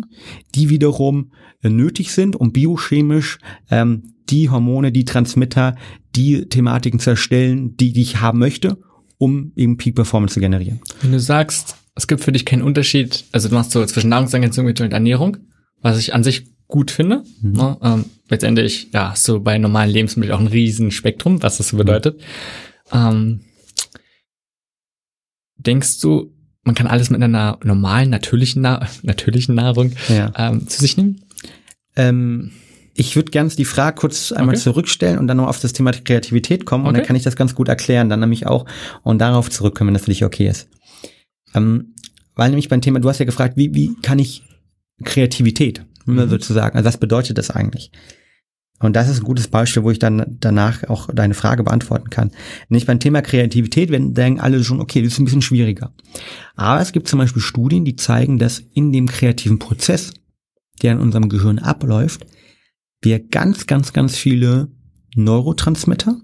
die wiederum äh, nötig sind, um biochemisch ähm, die Hormone, die Transmitter, die Thematiken zu erstellen, die, die ich haben möchte, um eben Peak Performance zu generieren. Wenn du sagst, es gibt für dich keinen Unterschied, also du machst so zwischen Nahrungsergänzung und Ernährung, was ich an sich gut finde. Mhm. Ne? Ähm, letztendlich, ja, hast du bei normalen Lebensmitteln auch ein riesen Spektrum, was das so bedeutet. Mhm. Ähm, denkst du, man kann alles mit einer normalen, natürlichen, Na natürlichen Nahrung ja. ähm, zu sich nehmen? Ähm, ich würde gerne die Frage kurz einmal okay. zurückstellen und dann noch auf das Thema Kreativität kommen okay. und dann kann ich das ganz gut erklären, dann nämlich auch und darauf zurückkommen, wenn das für dich okay ist. Ähm, weil nämlich beim Thema, du hast ja gefragt, wie, wie kann ich Kreativität mhm. sozusagen, also was bedeutet das eigentlich? Und das ist ein gutes Beispiel, wo ich dann danach auch deine Frage beantworten kann. Nicht beim Thema Kreativität, wenn denken alle schon, okay, das ist ein bisschen schwieriger. Aber es gibt zum Beispiel Studien, die zeigen, dass in dem kreativen Prozess, der in unserem Gehirn abläuft, wir ganz, ganz, ganz viele Neurotransmitter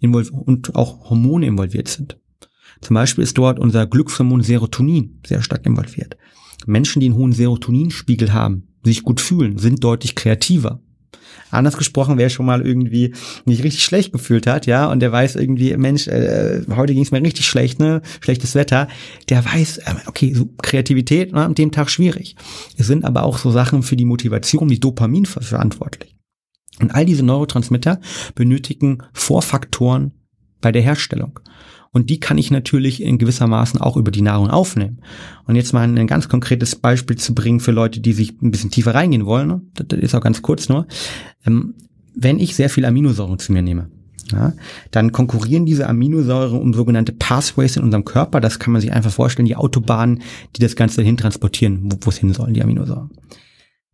und auch Hormone involviert sind. Zum Beispiel ist dort unser Glückshormon Serotonin sehr stark involviert. Menschen, die einen hohen Serotoninspiegel haben, sich gut fühlen, sind deutlich kreativer. Anders gesprochen, wer schon mal irgendwie nicht richtig schlecht gefühlt hat, ja, und der weiß irgendwie, Mensch, äh, heute ging es mir richtig schlecht, ne, schlechtes Wetter, der weiß, äh, okay, so Kreativität ne, an dem Tag schwierig. Es sind aber auch so Sachen für die Motivation, wie Dopamin verantwortlich. Und all diese Neurotransmitter benötigen Vorfaktoren bei der Herstellung. Und die kann ich natürlich in gewissermaßen auch über die Nahrung aufnehmen. Und jetzt mal ein ganz konkretes Beispiel zu bringen für Leute, die sich ein bisschen tiefer reingehen wollen. Ne? Das ist auch ganz kurz nur. Ähm, wenn ich sehr viel Aminosäuren zu mir nehme, ja, dann konkurrieren diese Aminosäuren um sogenannte Pathways in unserem Körper. Das kann man sich einfach vorstellen, die Autobahnen, die das Ganze hin transportieren, wo es hin sollen, die Aminosäuren.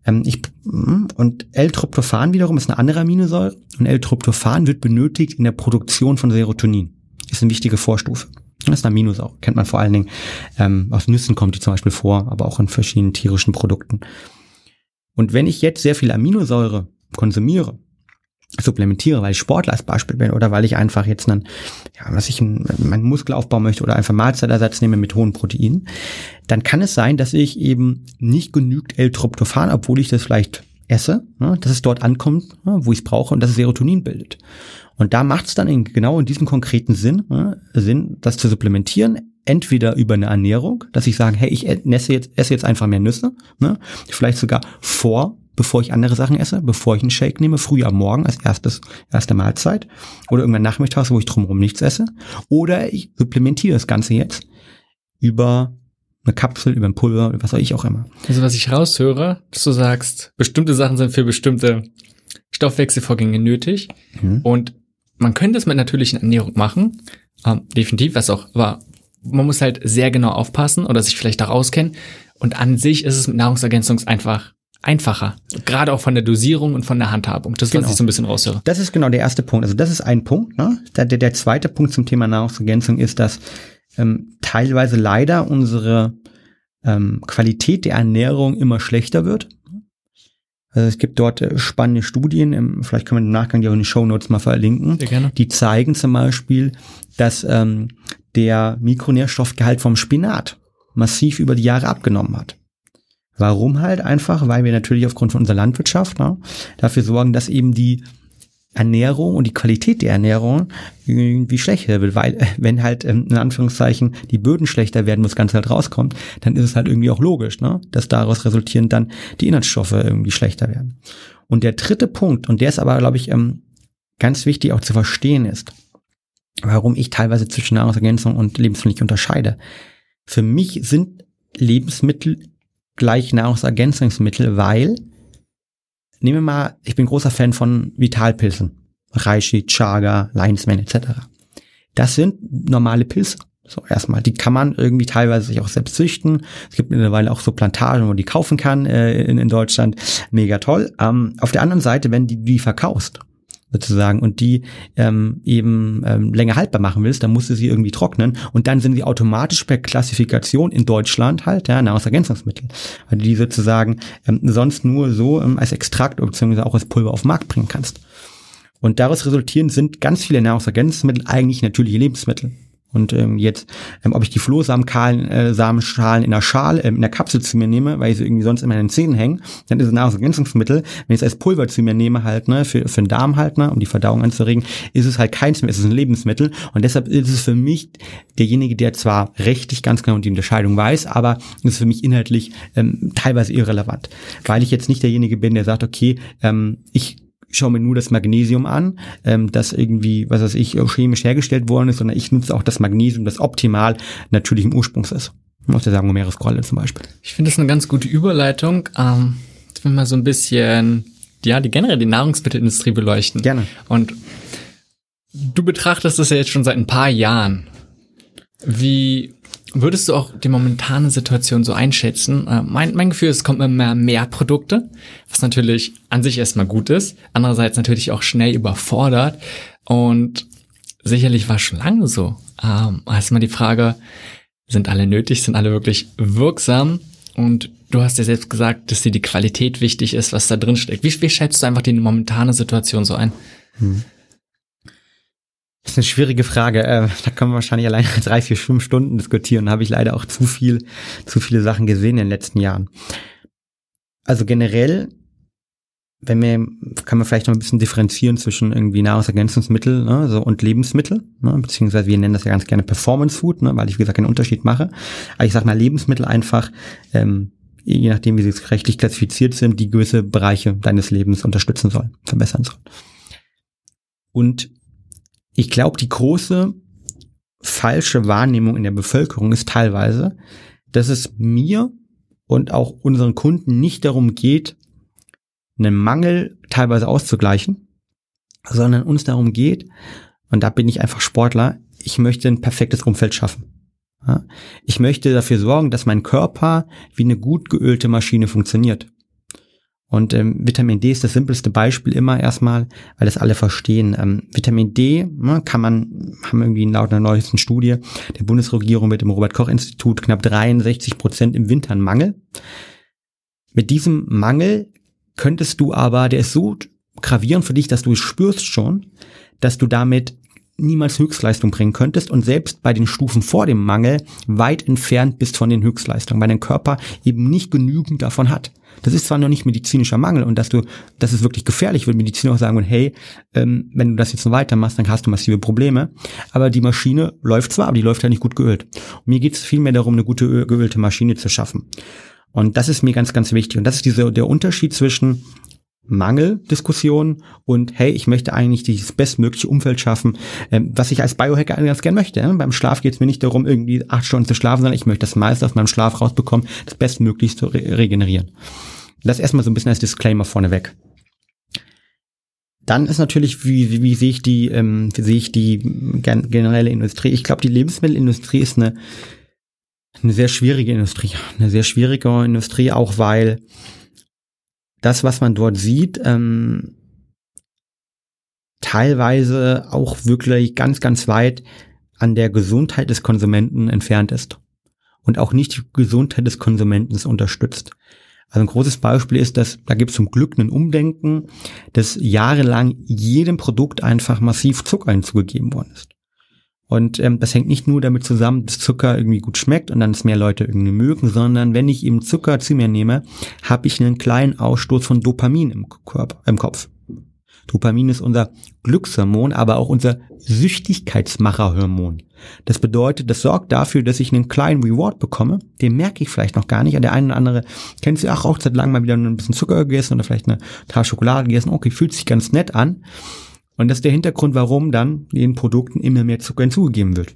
Ähm, ich, hm, und L-Tryptophan wiederum ist eine andere Aminosäure und L-Tryptophan wird benötigt in der Produktion von Serotonin ist eine wichtige Vorstufe. Das ist eine Aminosäure, kennt man vor allen Dingen ähm, aus Nüssen kommt die zum Beispiel vor, aber auch in verschiedenen tierischen Produkten. Und wenn ich jetzt sehr viel Aminosäure konsumiere, supplementiere, weil ich Sportler als Beispiel bin oder weil ich einfach jetzt einen, ja, was ich meinen Muskelaufbau möchte oder einfach Mahlzeitersatz nehme mit hohen Proteinen, dann kann es sein, dass ich eben nicht genügt L-Tryptophan, obwohl ich das vielleicht esse, ne, dass es dort ankommt, ne, wo ich es brauche und dass es Serotonin bildet. Und da macht es dann in, genau in diesem konkreten Sinn, ne, Sinn, das zu supplementieren, entweder über eine Ernährung, dass ich sage, hey, ich esse jetzt, esse jetzt einfach mehr Nüsse, ne, vielleicht sogar vor, bevor ich andere Sachen esse, bevor ich einen Shake nehme, früh am Morgen als erstes, erste Mahlzeit oder irgendwann nachmittags, wo ich drumherum nichts esse, oder ich supplementiere das Ganze jetzt über eine Kapsel, über ein Pulver, was auch ich auch immer. Also was ich raushöre, dass du sagst, bestimmte Sachen sind für bestimmte Stoffwechselvorgänge nötig mhm. und man könnte es mit natürlichen Ernährung machen, ähm, definitiv, was auch, aber man muss halt sehr genau aufpassen oder sich vielleicht da auskennen. Und an sich ist es mit Nahrungsergänzung einfach einfacher. Gerade auch von der Dosierung und von der Handhabung. Das, genau. was ich so ein bisschen raushöre. Das ist genau der erste Punkt. Also das ist ein Punkt. Ne? Der, der, der zweite Punkt zum Thema Nahrungsergänzung ist, dass ähm, teilweise leider unsere ähm, Qualität der Ernährung immer schlechter wird. Also es gibt dort äh, spannende Studien, ähm, vielleicht können wir im Nachgang die auch in den Show Notes mal verlinken, die zeigen zum Beispiel, dass ähm, der Mikronährstoffgehalt vom Spinat massiv über die Jahre abgenommen hat. Warum halt einfach? Weil wir natürlich aufgrund von unserer Landwirtschaft ne, dafür sorgen, dass eben die Ernährung und die Qualität der Ernährung irgendwie schlechter wird, weil äh, wenn halt ähm, in Anführungszeichen die Böden schlechter werden, wo das Ganze halt rauskommt, dann ist es halt irgendwie auch logisch, ne? dass daraus resultierend dann die Inhaltsstoffe irgendwie schlechter werden. Und der dritte Punkt, und der ist aber, glaube ich, ähm, ganz wichtig auch zu verstehen ist, warum ich teilweise zwischen Nahrungsergänzung und Lebensmittel nicht unterscheide. Für mich sind Lebensmittel gleich Nahrungsergänzungsmittel, weil, nehmen wir mal, ich bin großer Fan von Vitalpilzen. Reishi, Chaga, Lionsman etc. Das sind normale Pilze. So, erstmal, die kann man irgendwie teilweise sich auch selbst züchten. Es gibt mittlerweile auch so Plantagen, wo man die kaufen kann äh, in, in Deutschland. Mega toll. Ähm, auf der anderen Seite, wenn du die verkaufst, sozusagen, und die ähm, eben ähm, länger haltbar machen willst, dann musst du sie irgendwie trocknen und dann sind sie automatisch per Klassifikation in Deutschland halt, ja, Nahrungsergänzungsmittel. Weil du die sozusagen ähm, sonst nur so ähm, als Extrakt bzw. auch als Pulver auf den Markt bringen kannst. Und daraus resultierend sind ganz viele Nahrungsergänzungsmittel eigentlich natürliche Lebensmittel. Und ähm, jetzt, ähm, ob ich die Flohsamenschalen äh, Samenschalen in der Schale, ähm, in der Kapsel zu mir nehme, weil sie irgendwie sonst in den Zähnen hängen, dann ist es Nahrungsergänzungsmittel. Wenn ich es als Pulver zu mir nehme, halt, ne, für, für den Darm halt, ne, um die Verdauung anzuregen, ist es halt keins mehr, es ist ein Lebensmittel. Und deshalb ist es für mich derjenige, der zwar rechtlich ganz genau die Unterscheidung weiß, aber ist für mich inhaltlich ähm, teilweise irrelevant. Weil ich jetzt nicht derjenige bin, der sagt, okay, ähm, ich schaue mir nur das Magnesium an, ähm, das irgendwie, was weiß ich, chemisch hergestellt worden ist, sondern ich nutze auch das Magnesium, das optimal natürlichen Ursprungs ist. Aus der Sangomeres-Grolle zum Beispiel. Ich finde das eine ganz gute Überleitung. Ähm, jetzt will mal so ein bisschen, ja, die generell die Nahrungsmittelindustrie beleuchten. Gerne. Und du betrachtest das ja jetzt schon seit ein paar Jahren. Wie Würdest du auch die momentane Situation so einschätzen? Äh, mein, mein Gefühl ist, es kommt immer mehr Produkte, was natürlich an sich erstmal gut ist, andererseits natürlich auch schnell überfordert und sicherlich war schon lange so. Ähm, erstmal die Frage, sind alle nötig, sind alle wirklich wirksam? Und du hast ja selbst gesagt, dass dir die Qualität wichtig ist, was da drin steckt. Wie, wie schätzt du einfach die momentane Situation so ein? Hm. Das ist eine schwierige Frage. Äh, da können wir wahrscheinlich alleine drei, vier, fünf Stunden diskutieren. Da habe ich leider auch zu viel, zu viele Sachen gesehen in den letzten Jahren. Also generell, wenn wir, kann man vielleicht noch ein bisschen differenzieren zwischen irgendwie Nahrungsergänzungsmittel ne, so, und Lebensmittel, ne, beziehungsweise wir nennen das ja ganz gerne Performance Food, ne, weil ich wie gesagt keinen Unterschied mache. Aber ich sage mal Lebensmittel einfach, ähm, je nachdem wie sie rechtlich klassifiziert sind, die gewisse Bereiche deines Lebens unterstützen sollen, verbessern sollen. Und ich glaube, die große falsche Wahrnehmung in der Bevölkerung ist teilweise, dass es mir und auch unseren Kunden nicht darum geht, einen Mangel teilweise auszugleichen, sondern uns darum geht, und da bin ich einfach Sportler, ich möchte ein perfektes Umfeld schaffen. Ich möchte dafür sorgen, dass mein Körper wie eine gut geölte Maschine funktioniert. Und ähm, Vitamin D ist das simpelste Beispiel immer erstmal, weil das alle verstehen. Ähm, Vitamin D ne, kann man, haben irgendwie laut einer neuesten Studie der Bundesregierung mit dem Robert-Koch-Institut knapp 63 Prozent im Winter einen Mangel. Mit diesem Mangel könntest du aber, der ist so gravierend für dich, dass du es spürst schon, dass du damit niemals Höchstleistung bringen könntest und selbst bei den Stufen vor dem Mangel weit entfernt bist von den Höchstleistungen, weil dein Körper eben nicht genügend davon hat. Das ist zwar noch nicht medizinischer Mangel und dass du, dass es wirklich gefährlich wird, Mediziner auch sagen, hey, ähm, wenn du das jetzt noch weitermachst, dann hast du massive Probleme. Aber die Maschine läuft zwar, aber die läuft ja nicht gut geölt. Und mir geht es vielmehr darum, eine gute geölte Maschine zu schaffen. Und das ist mir ganz, ganz wichtig. Und das ist diese, der Unterschied zwischen Mangeldiskussion und hey, ich möchte eigentlich dieses bestmögliche Umfeld schaffen, ähm, was ich als Biohacker ganz gern möchte. Beim Schlaf geht es mir nicht darum, irgendwie acht Stunden zu schlafen, sondern ich möchte das meiste aus meinem Schlaf rausbekommen, das bestmöglichst zu re regenerieren. Das erstmal so ein bisschen als Disclaimer vorneweg. Dann ist natürlich, wie, wie, wie sehe ich die, ähm, wie sehe ich die generelle Industrie? Ich glaube, die Lebensmittelindustrie ist eine, eine sehr schwierige Industrie. Eine sehr schwierige Industrie, auch weil das, was man dort sieht, ähm, teilweise auch wirklich ganz, ganz weit an der Gesundheit des Konsumenten entfernt ist und auch nicht die Gesundheit des Konsumenten unterstützt. Also ein großes Beispiel ist, dass da gibt es zum Glück ein Umdenken, dass jahrelang jedem Produkt einfach massiv Zucker hinzugegeben worden ist. Und ähm, das hängt nicht nur damit zusammen, dass Zucker irgendwie gut schmeckt und dann es mehr Leute irgendwie mögen, sondern wenn ich eben Zucker zu mir nehme, habe ich einen kleinen Ausstoß von Dopamin im Körper, im Kopf. Dopamin ist unser Glückshormon, aber auch unser Süchtigkeitsmacherhormon. Das bedeutet, das sorgt dafür, dass ich einen kleinen Reward bekomme. Den merke ich vielleicht noch gar nicht. Der eine oder andere kennt sie, ach, auch seit langem mal wieder ein bisschen Zucker gegessen oder vielleicht eine Tafel Schokolade gegessen. Okay, fühlt sich ganz nett an. Und das ist der Hintergrund, warum dann den Produkten immer mehr Zucker hinzugegeben wird.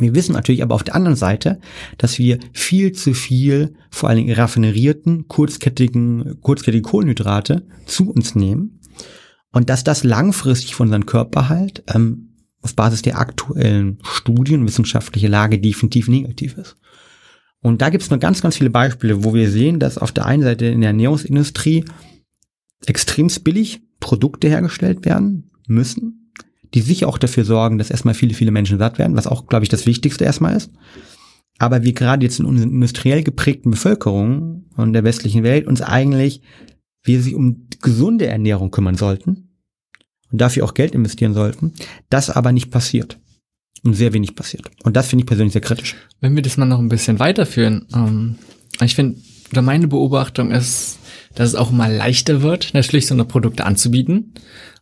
Wir wissen natürlich aber auf der anderen Seite, dass wir viel zu viel, vor allen Dingen raffinerierten, kurzkettigen, kurzkettige Kohlenhydrate zu uns nehmen und dass das langfristig von unserem Körper halt ähm, auf Basis der aktuellen Studien, wissenschaftliche Lage definitiv negativ ist. Und da gibt es nur ganz, ganz viele Beispiele, wo wir sehen, dass auf der einen Seite in der Ernährungsindustrie extrem billig Produkte hergestellt werden müssen, die sicher auch dafür sorgen, dass erstmal viele, viele Menschen satt werden, was auch, glaube ich, das Wichtigste erstmal ist. Aber wir gerade jetzt in unseren industriell geprägten Bevölkerung und der westlichen Welt uns eigentlich, wir sich um gesunde Ernährung kümmern sollten und dafür auch Geld investieren sollten, das aber nicht passiert. Und sehr wenig passiert. Und das finde ich persönlich sehr kritisch. Wenn wir das mal noch ein bisschen weiterführen, ähm, ich finde, oder meine Beobachtung ist, dass es auch mal leichter wird, natürlich so eine Produkte anzubieten.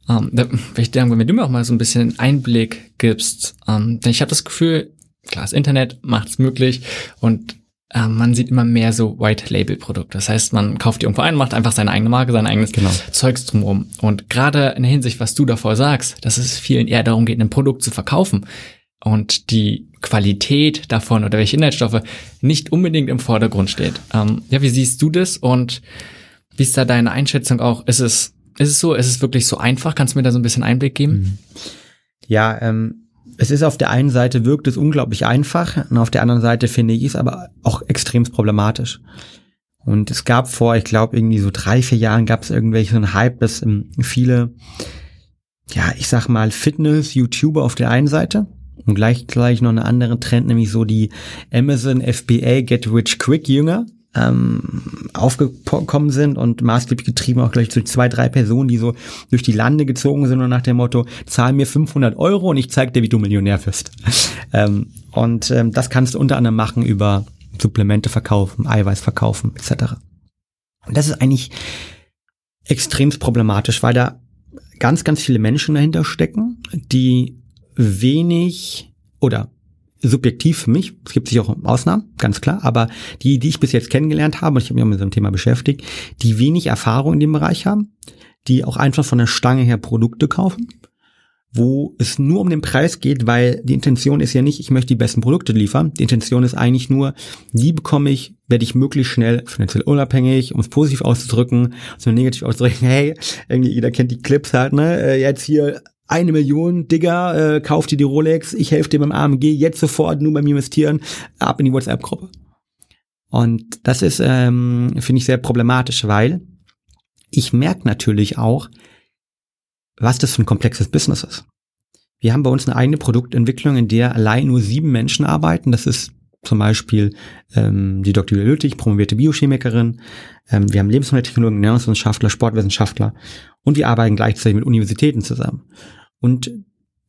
Ähm, da, ich denke, wenn du mir auch mal so ein bisschen Einblick gibst, ähm, denn ich habe das Gefühl, klar, das Internet macht es möglich und äh, man sieht immer mehr so White-Label-Produkte. Das heißt, man kauft die irgendwo ein, macht einfach seine eigene Marke, sein eigenes genau. Zeugs drumherum. Und gerade in der Hinsicht, was du davor sagst, dass es vielen eher darum geht, ein Produkt zu verkaufen und die Qualität davon oder welche Inhaltsstoffe nicht unbedingt im Vordergrund steht. Ähm, ja, wie siehst du das und wie ist da deine Einschätzung auch? Ist es, ist es so, ist es wirklich so einfach? Kannst du mir da so ein bisschen Einblick geben? Mhm. Ja, ähm, es ist auf der einen Seite wirkt es unglaublich einfach und auf der anderen Seite finde ich es aber auch extrem problematisch. Und es gab vor, ich glaube, irgendwie so drei, vier Jahren gab es irgendwelche so Hype, dass ähm, viele, ja, ich sag mal, Fitness-YouTuber auf der einen Seite und gleich gleich noch einen anderen Trend, nämlich so die Amazon FBA Get Rich Quick Jünger ähm, aufgekommen sind und maßgeblich getrieben auch gleich zu zwei, drei Personen, die so durch die Lande gezogen sind und nach dem Motto, zahl mir 500 Euro und ich zeig dir, wie du Millionär wirst. ähm, und ähm, das kannst du unter anderem machen über Supplemente verkaufen, Eiweiß verkaufen etc. Und das ist eigentlich extrem problematisch, weil da ganz, ganz viele Menschen dahinter stecken, die wenig oder subjektiv für mich, es gibt sicher auch Ausnahmen, ganz klar, aber die, die ich bis jetzt kennengelernt habe, und ich habe mich auch mit so einem Thema beschäftigt, die wenig Erfahrung in dem Bereich haben, die auch einfach von der Stange her Produkte kaufen, wo es nur um den Preis geht, weil die Intention ist ja nicht, ich möchte die besten Produkte liefern. Die Intention ist eigentlich nur, die bekomme ich, werde ich möglichst schnell finanziell unabhängig, um es positiv auszudrücken, so negativ auszudrücken, hey, irgendwie jeder kennt die Clips halt, ne, äh, jetzt hier eine Million, Digga, äh, kauf dir die Rolex, ich helfe dir beim AMG, jetzt sofort nur beim Investieren, ab in die WhatsApp-Gruppe. Und das ist, ähm, finde ich, sehr problematisch, weil ich merke natürlich auch, was das für ein komplexes Business ist. Wir haben bei uns eine eigene Produktentwicklung, in der allein nur sieben Menschen arbeiten. Das ist zum Beispiel ähm, die Dr. Julia Lüttich, promovierte Biochemikerin. Ähm, wir haben Lebensmitteltechnologen, Ernährungswissenschaftler, Sportwissenschaftler und wir arbeiten gleichzeitig mit Universitäten zusammen. Und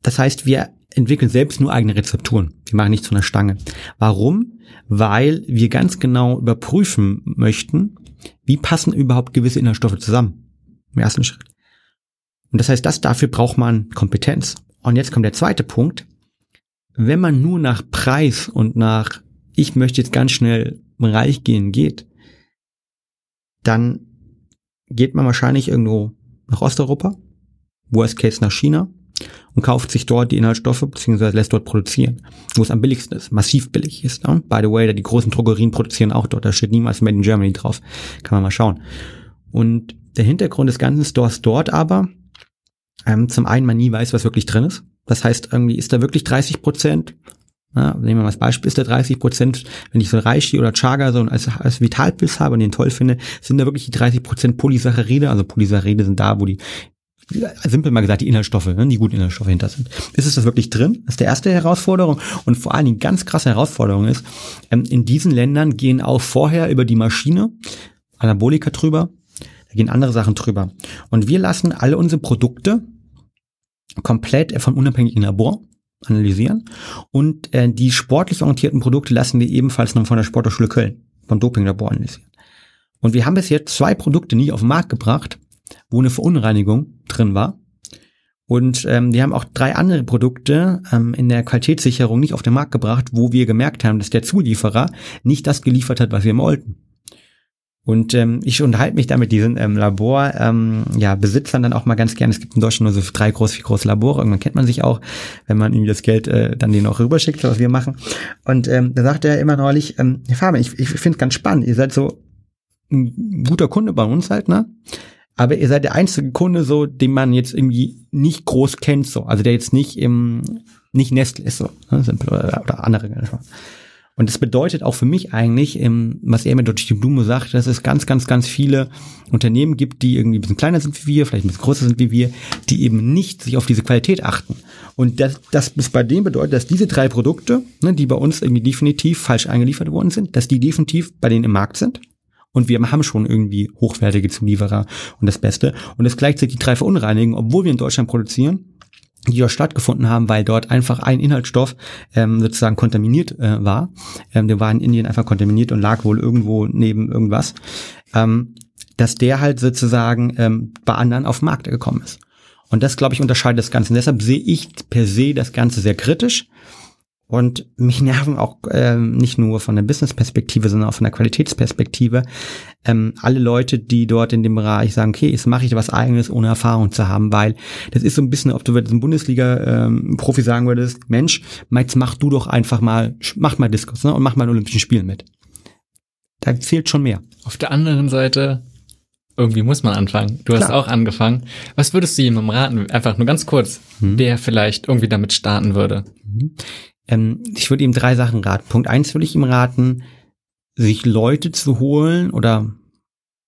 das heißt, wir entwickeln selbst nur eigene Rezepturen. Wir machen nichts von der Stange. Warum? Weil wir ganz genau überprüfen möchten, wie passen überhaupt gewisse Inhaltsstoffe zusammen. Im ersten Schritt. Und das heißt, das dafür braucht man Kompetenz. Und jetzt kommt der zweite Punkt. Wenn man nur nach Preis und nach ich möchte jetzt ganz schnell reich gehen geht, dann geht man wahrscheinlich irgendwo nach Osteuropa, worst case nach China und kauft sich dort die Inhaltsstoffe beziehungsweise lässt dort produzieren, wo es am billigsten ist, massiv billig ist. Ne? By the way, die großen Drogerien produzieren auch dort, da steht niemals Made in Germany drauf, kann man mal schauen. Und der Hintergrund des ganzen Stores dort aber, ähm, zum einen man nie weiß, was wirklich drin ist. Das heißt, irgendwie ist da wirklich 30 Prozent ja, nehmen wir mal das Beispiel, ist der 30 Prozent, wenn ich so Reishi oder Chaga so als, als Vitalpilz habe und den toll finde, sind da wirklich die 30 Prozent Polysaccharide, also Polysaccharide sind da, wo die simpel mal gesagt, die Inhaltsstoffe, ne, die guten Inhaltsstoffe hinter sind. Ist es das wirklich drin? Das ist die erste Herausforderung. Und vor allen Dingen ganz krasse Herausforderung ist, ähm, in diesen Ländern gehen auch vorher über die Maschine Anabolika drüber, da gehen andere Sachen drüber. Und wir lassen alle unsere Produkte komplett von unabhängigen Labor analysieren. Und äh, die sportlich orientierten Produkte lassen wir ebenfalls noch von der Sporthochschule Köln, vom Dopinglabor analysieren. Und wir haben bis jetzt zwei Produkte nie auf den Markt gebracht, wo eine Verunreinigung drin war. Und ähm, wir haben auch drei andere Produkte ähm, in der Qualitätssicherung nicht auf den Markt gebracht, wo wir gemerkt haben, dass der Zulieferer nicht das geliefert hat, was wir wollten. Und ähm, ich unterhalte mich da mit diesen ähm, Labor, ähm, ja, Besitzern dann auch mal ganz gerne. Es gibt in Deutschland nur so drei groß, vier große Labore. Irgendwann kennt man sich auch, wenn man irgendwie das Geld äh, dann denen auch rüberschickt, was wir machen. Und ähm, da sagt er immer neulich, ähm, Herr Fabian, ich, ich finde es ganz spannend. Ihr seid so ein guter Kunde bei uns halt, ne? Aber ihr seid der einzige Kunde so, den man jetzt irgendwie nicht groß kennt, so. Also der jetzt nicht im, nicht Nestle ist, so. Ne? Oder, oder andere. Und das bedeutet auch für mich eigentlich, was er mir durch die Blume sagt, dass es ganz, ganz, ganz viele Unternehmen gibt, die irgendwie ein bisschen kleiner sind wie wir, vielleicht ein bisschen größer sind wie wir, die eben nicht sich auf diese Qualität achten. Und das, das ist bei dem bedeutet, dass diese drei Produkte, ne, die bei uns irgendwie definitiv falsch eingeliefert worden sind, dass die definitiv bei denen im Markt sind. Und wir haben schon irgendwie hochwertige Zulieferer und das Beste. Und das gleichzeitig die drei verunreinigen, obwohl wir in Deutschland produzieren die dort stattgefunden haben, weil dort einfach ein Inhaltsstoff ähm, sozusagen kontaminiert äh, war. Ähm, der war in Indien einfach kontaminiert und lag wohl irgendwo neben irgendwas. Ähm, dass der halt sozusagen ähm, bei anderen auf den Markt gekommen ist. Und das, glaube ich, unterscheidet das Ganze. Und deshalb sehe ich per se das Ganze sehr kritisch. Und mich nerven auch ähm, nicht nur von der Business-Perspektive, sondern auch von der Qualitätsperspektive ähm, alle Leute, die dort in dem Bereich sagen, okay, jetzt mache ich was eigenes, ohne Erfahrung zu haben, weil das ist so ein bisschen, ob du jetzt ein Bundesliga-Profi ähm, sagen würdest, Mensch, jetzt mach du doch einfach mal, mach mal Diskus ne, und mach mal ein Olympischen Spielen mit. Da zählt schon mehr. Auf der anderen Seite, irgendwie muss man anfangen. Du hast Klar. auch angefangen. Was würdest du jemandem raten, einfach nur ganz kurz, hm. der vielleicht irgendwie damit starten würde? Ähm, ich würde ihm drei Sachen raten. Punkt eins würde ich ihm raten, sich Leute zu holen oder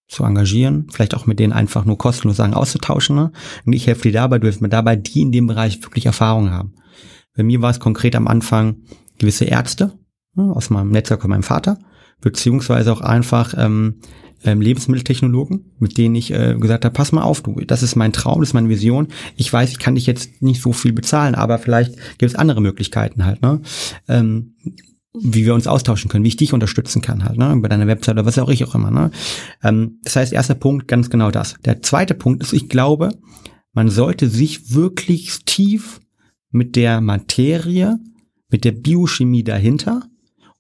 zu engagieren, vielleicht auch mit denen einfach nur kostenlos Sachen auszutauschen. Ne? Und ich helfe dir dabei, du hilfst mir dabei, die in dem Bereich wirklich Erfahrung haben. Bei mir war es konkret am Anfang gewisse Ärzte ne, aus meinem Netzwerk von meinem Vater, beziehungsweise auch einfach ähm, ähm, Lebensmitteltechnologen, mit denen ich äh, gesagt habe, pass mal auf, du, das ist mein Traum, das ist meine Vision. Ich weiß, ich kann dich jetzt nicht so viel bezahlen, aber vielleicht gibt es andere Möglichkeiten halt, ne? Ähm, wie wir uns austauschen können, wie ich dich unterstützen kann halt, ne, bei deiner Website oder was auch ich auch immer, ne. Ähm, das heißt, erster Punkt, ganz genau das. Der zweite Punkt ist, ich glaube, man sollte sich wirklich tief mit der Materie, mit der Biochemie dahinter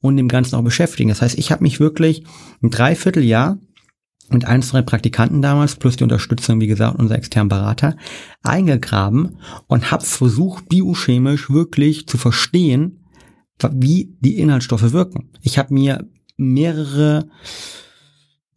und dem Ganzen auch beschäftigen. Das heißt, ich habe mich wirklich ein Dreivierteljahr mit ein, zwei Praktikanten damals, plus die Unterstützung, wie gesagt, unser externen Berater, eingegraben und habe versucht, biochemisch wirklich zu verstehen, wie die Inhaltsstoffe wirken. Ich habe mir mehrere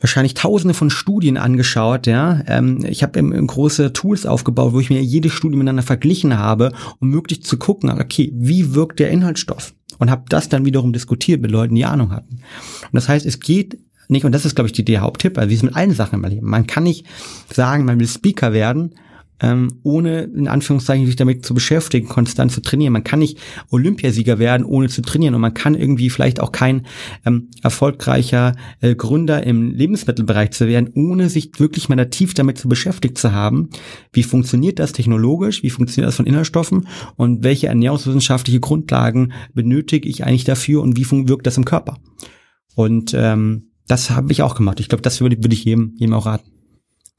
wahrscheinlich tausende von Studien angeschaut, ja. Ähm, ich habe große Tools aufgebaut, wo ich mir jede Studie miteinander verglichen habe, um möglich zu gucken, okay, wie wirkt der Inhaltsstoff? Und habe das dann wiederum diskutiert mit Leuten, die Ahnung hatten. Und das heißt, es geht nicht, und das ist, glaube ich, die, der Haupttipp, also wie es mit allen Sachen im Leben. Man kann nicht sagen, man will Speaker werden, ähm, ohne in Anführungszeichen sich damit zu beschäftigen, konstant zu trainieren. Man kann nicht Olympiasieger werden, ohne zu trainieren und man kann irgendwie vielleicht auch kein ähm, erfolgreicher äh, Gründer im Lebensmittelbereich zu werden, ohne sich wirklich mal tief damit zu beschäftigt zu haben. Wie funktioniert das technologisch? Wie funktioniert das von Inhaltsstoffen? Und welche ernährungswissenschaftliche Grundlagen benötige ich eigentlich dafür und wie wirkt das im Körper? Und ähm, das habe ich auch gemacht. Ich glaube, das würde, würde ich jedem, jedem auch raten.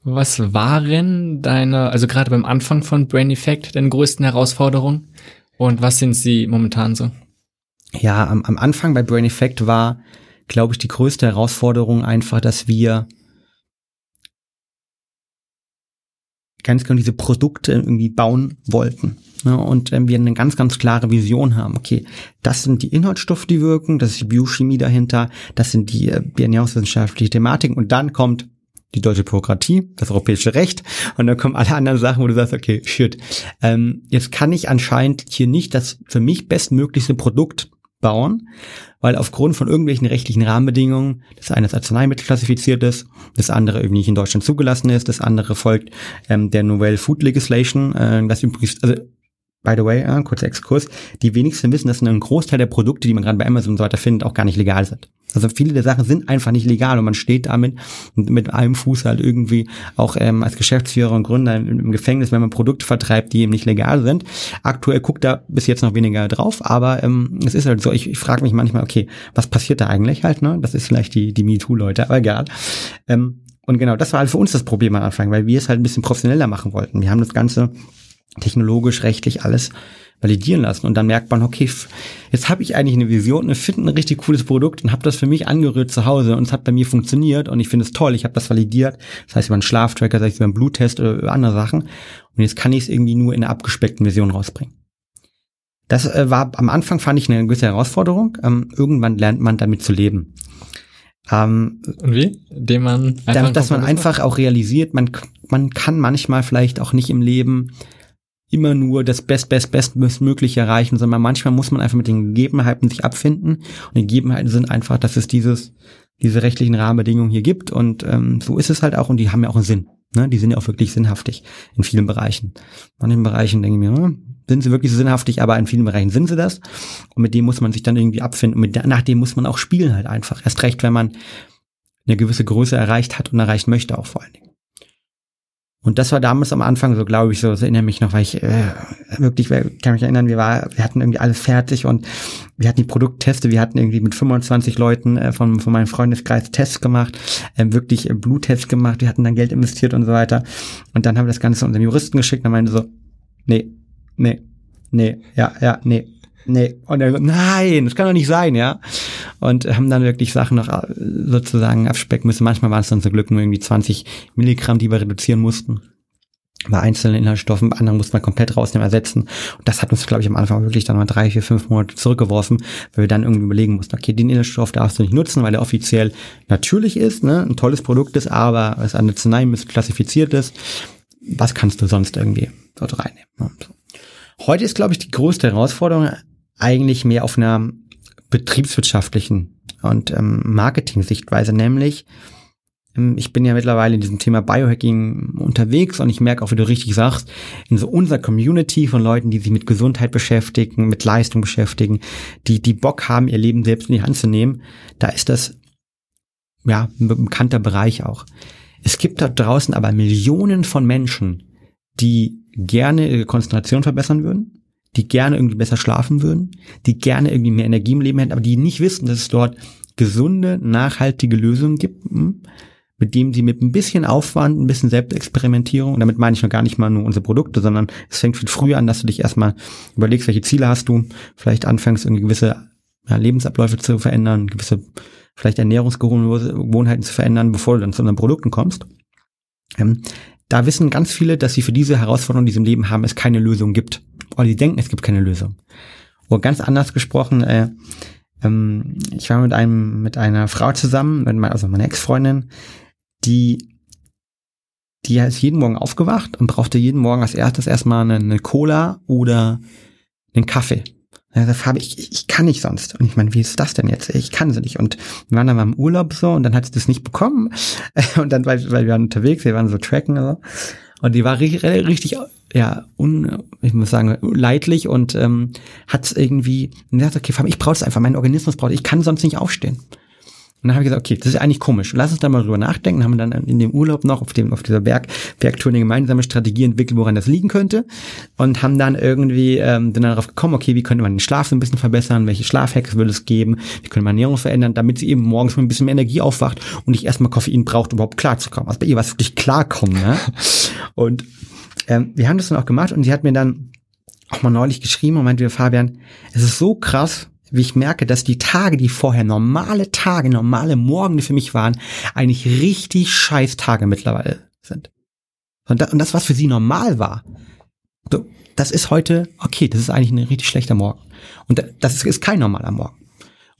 Was waren deine, also gerade beim Anfang von Brain Effect, deine größten Herausforderungen? Und was sind sie momentan so? Ja, am, am Anfang bei Brain Effect war, glaube ich, die größte Herausforderung einfach, dass wir ganz genau diese Produkte irgendwie bauen wollten. Ne? Und wenn wir eine ganz, ganz klare Vision haben, okay, das sind die Inhaltsstoffe, die wirken, das ist die Biochemie dahinter, das sind die, äh, ernährungswissenschaftliche Thematiken und dann kommt die deutsche Bürokratie, das europäische Recht und dann kommen alle anderen Sachen, wo du sagst, okay, shit, ähm, jetzt kann ich anscheinend hier nicht das für mich bestmöglichste Produkt bauen, weil aufgrund von irgendwelchen rechtlichen Rahmenbedingungen das eine als Arzneimittel klassifiziert ist, das andere irgendwie nicht in Deutschland zugelassen ist, das andere folgt ähm, der Novel Food Legislation, äh, das übrigens, also by the way, äh, kurzer Exkurs, die wenigsten wissen, dass ein Großteil der Produkte, die man gerade bei Amazon und so weiter findet, auch gar nicht legal sind. Also viele der Sachen sind einfach nicht legal und man steht damit mit einem Fuß halt irgendwie auch ähm, als Geschäftsführer und Gründer im, Gefängnis, wenn man Produkte vertreibt, die eben nicht legal sind. Aktuell guckt da bis jetzt noch weniger drauf, aber ähm, es ist halt so, ich, ich frage mich manchmal, okay, was passiert da eigentlich halt, ne? Das ist vielleicht die, die MeToo-Leute, aber egal. Ähm, und genau, das war halt für uns das Problem am Anfang, weil wir es halt ein bisschen professioneller machen wollten. Wir haben das Ganze technologisch, rechtlich alles validieren lassen. Und dann merkt man, okay, jetzt habe ich eigentlich eine Vision, ich finde ein richtig cooles Produkt und habe das für mich angerührt zu Hause und es hat bei mir funktioniert und ich finde es toll, ich habe das validiert. Das heißt über einen Schlaftracker, das heißt über einen Bluttest oder über andere Sachen. Und jetzt kann ich es irgendwie nur in einer abgespeckten Version rausbringen. Das äh, war am Anfang fand ich eine gewisse Herausforderung. Ähm, irgendwann lernt man damit zu leben. Ähm, Und wie? Indem man einfach damit, dass man einfach auch realisiert, man, man kann manchmal vielleicht auch nicht im Leben immer nur das best, best, best mögliche erreichen, sondern manchmal muss man einfach mit den Gegebenheiten sich abfinden. Und die Gegebenheiten sind einfach, dass es dieses, diese rechtlichen Rahmenbedingungen hier gibt. Und ähm, so ist es halt auch. Und die haben ja auch einen Sinn. Ne? Die sind ja auch wirklich sinnhaftig in vielen Bereichen. In manchen Bereichen denke ich mir, hm, sind sie wirklich sinnhaftig, aber in vielen Bereichen sind sie das. Und mit dem muss man sich dann irgendwie abfinden. Und mit, nach dem muss man auch spielen halt einfach. Erst recht, wenn man eine gewisse Größe erreicht hat und erreichen möchte auch vor allen Dingen. Und das war damals am Anfang so, glaube ich, so, das erinnere mich noch, weil ich äh, wirklich, ich kann mich erinnern, wir, war, wir hatten irgendwie alles fertig und wir hatten die Produktteste, wir hatten irgendwie mit 25 Leuten äh, von, von meinem Freundeskreis Tests gemacht, äh, wirklich äh, Bluttests gemacht, wir hatten dann Geld investiert und so weiter. Und dann haben wir das Ganze unseren Juristen geschickt und meinte so, nee, nee, nee, ja, ja, nee, nee. Und er so, nein, das kann doch nicht sein, ja. Und haben dann wirklich Sachen noch äh, sozusagen abspecken müssen. Manchmal waren es dann zum Glück nur irgendwie 20 Milligramm, die wir reduzieren mussten bei einzelnen Inhaltsstoffen, bei anderen musste man komplett rausnehmen, ersetzen. Und das hat uns, glaube ich, am Anfang wirklich dann mal drei, vier, fünf Monate zurückgeworfen, weil wir dann irgendwie überlegen mussten, okay, den Inhaltsstoff darfst du nicht nutzen, weil er offiziell natürlich ist, ne, ein tolles Produkt ist, aber es an der Arznei klassifiziert ist. Was kannst du sonst irgendwie dort reinnehmen? Ne? Heute ist, glaube ich, die größte Herausforderung eigentlich mehr auf einer betriebswirtschaftlichen und ähm, Marketing-Sichtweise, nämlich ähm, ich bin ja mittlerweile in diesem Thema Biohacking unterwegs und ich merke auch, wie du richtig sagst, in so unserer Community von Leuten, die sich mit Gesundheit beschäftigen, mit Leistung beschäftigen, die, die Bock haben, ihr Leben selbst in die Hand zu nehmen, da ist das, ja, ein bekannter Bereich auch. Es gibt da draußen aber Millionen von Menschen, die gerne ihre Konzentration verbessern würden, die gerne irgendwie besser schlafen würden, die gerne irgendwie mehr Energie im Leben hätten, aber die nicht wissen, dass es dort gesunde, nachhaltige Lösungen gibt, hm, mit dem sie mit ein bisschen Aufwand, ein bisschen Selbstexperimentierung, und damit meine ich noch gar nicht mal nur unsere Produkte, sondern es fängt viel früher an, dass du dich erstmal überlegst, welche Ziele hast du, vielleicht anfängst, irgendwie gewisse ja, Lebensabläufe zu verändern, gewisse vielleicht Ernährungsgewohnheiten zu verändern, bevor du dann zu unseren Produkten kommst. Ähm, da wissen ganz viele, dass sie für diese Herausforderungen, die sie im Leben haben, es keine Lösung gibt. Oder die denken, es gibt keine Lösung. Oder ganz anders gesprochen, äh, ähm, ich war mit einem, mit einer Frau zusammen, mit also meiner Ex-Freundin, die, die ist jeden Morgen aufgewacht und brauchte jeden Morgen als erstes erstmal eine, eine Cola oder einen Kaffee. Er sagt, Fabi, ich, ich kann nicht sonst. Und ich meine, wie ist das denn jetzt? Ich kann sie nicht. Und wir waren dann mal im Urlaub so und dann hat sie das nicht bekommen. Und dann, weil, weil wir waren unterwegs, wir waren so tracken und so. Und die war richtig, richtig ja, un, ich muss sagen, leidlich und ähm, hat irgendwie, und sagt, okay, ich brauche es einfach, mein Organismus braucht, ich kann sonst nicht aufstehen. Und dann habe ich gesagt, okay, das ist eigentlich komisch. Lass uns da mal drüber nachdenken. Haben wir dann in dem Urlaub noch auf dem auf dieser Berg Bergtour eine gemeinsame Strategie entwickelt, woran das liegen könnte. Und haben dann irgendwie ähm, dann darauf gekommen, okay, wie könnte man den Schlaf so ein bisschen verbessern? Welche Schlafhacks würde es geben? Wie könnte man Ernährung verändern, damit sie eben morgens mit ein bisschen mehr Energie aufwacht und nicht erstmal Koffein braucht, um überhaupt klarzukommen. Also bei ihr war es wirklich klarkommen. Ne? Und ähm, wir haben das dann auch gemacht und sie hat mir dann auch mal neulich geschrieben und meinte, Fabian, es ist so krass, wie ich merke, dass die Tage, die vorher normale Tage, normale Morgen für mich waren, eigentlich richtig scheiß Tage mittlerweile sind. Und das, was für sie normal war, das ist heute, okay, das ist eigentlich ein richtig schlechter Morgen. Und das ist kein normaler Morgen.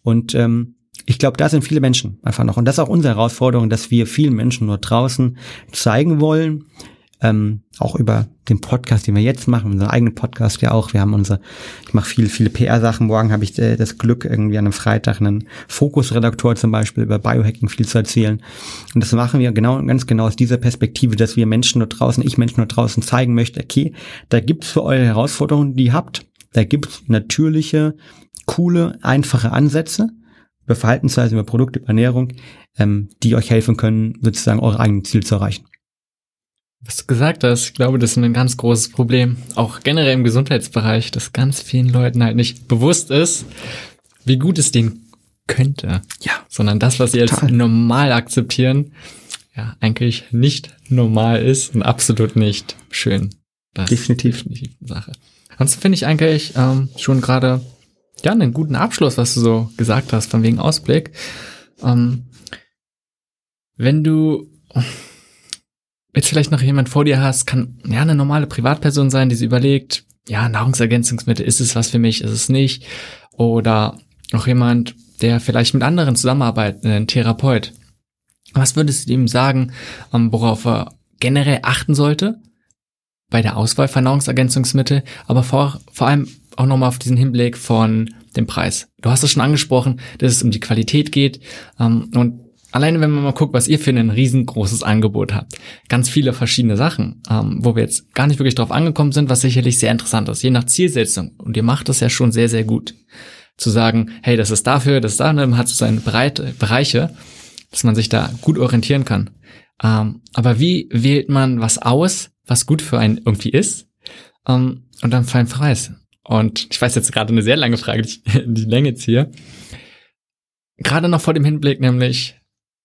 Und ähm, ich glaube, da sind viele Menschen einfach noch. Und das ist auch unsere Herausforderung, dass wir vielen Menschen nur draußen zeigen wollen, ähm, auch über den Podcast, den wir jetzt machen, unseren eigenen Podcast ja auch. Wir haben unsere, ich mache viele, viele PR-Sachen. Morgen habe ich äh, das Glück, irgendwie an einem Freitag einen Fokusredaktor zum Beispiel über Biohacking viel zu erzählen. Und das machen wir genau, ganz genau aus dieser Perspektive, dass wir Menschen dort draußen, ich Menschen dort draußen zeigen möchte, okay, da gibt's für eure Herausforderungen, die ihr habt, da gibt's natürliche, coole, einfache Ansätze über Verhaltensweisen, über Produkte, über Ernährung, ähm, die euch helfen können, sozusagen eure eigenen Ziele zu erreichen. Was du gesagt hast, ich glaube, das ist ein ganz großes Problem. Auch generell im Gesundheitsbereich, dass ganz vielen Leuten halt nicht bewusst ist, wie gut es denen könnte. Ja. Sondern das, was sie als normal akzeptieren, ja, eigentlich nicht normal ist und absolut nicht schön. Das Definitiv. eine Sache. Ansonsten finde ich eigentlich ähm, schon gerade ja einen guten Abschluss, was du so gesagt hast, von wegen Ausblick. Ähm, wenn du jetzt vielleicht noch jemand vor dir hast, kann ja eine normale Privatperson sein, die sich überlegt, ja, Nahrungsergänzungsmittel, ist es was für mich, ist es nicht? Oder noch jemand, der vielleicht mit anderen zusammenarbeitet, ein Therapeut. Was würdest du ihm sagen, ähm, worauf er generell achten sollte bei der Auswahl von Nahrungsergänzungsmittel, aber vor, vor allem auch nochmal auf diesen Hinblick von dem Preis. Du hast es schon angesprochen, dass es um die Qualität geht ähm, und alleine wenn man mal guckt, was ihr für ein riesengroßes Angebot habt, ganz viele verschiedene Sachen, ähm, wo wir jetzt gar nicht wirklich drauf angekommen sind, was sicherlich sehr interessant ist, je nach Zielsetzung. Und ihr macht das ja schon sehr, sehr gut. Zu sagen, hey, das ist dafür, das ist da, ne, man hat so seine breite Bereiche, dass man sich da gut orientieren kann. Ähm, aber wie wählt man was aus, was gut für einen irgendwie ist, ähm, und dann für einen Preis? Und ich weiß jetzt gerade eine sehr lange Frage, die, die Länge jetzt hier. Gerade noch vor dem Hinblick, nämlich,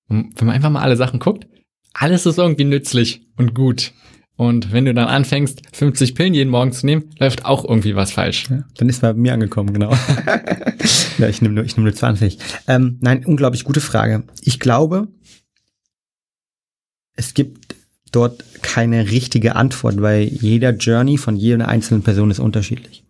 wenn man einfach mal alle Sachen guckt, alles ist irgendwie nützlich und gut. Und wenn du dann anfängst, 50 Pillen jeden Morgen zu nehmen, läuft auch irgendwie was falsch. Ja, dann ist bei mir angekommen, genau. ja, ich nehme nur, ich nehme nur 20. Ähm, nein, unglaublich gute Frage. Ich glaube, es gibt dort keine richtige Antwort, weil jeder Journey von jeder einzelnen Person ist unterschiedlich.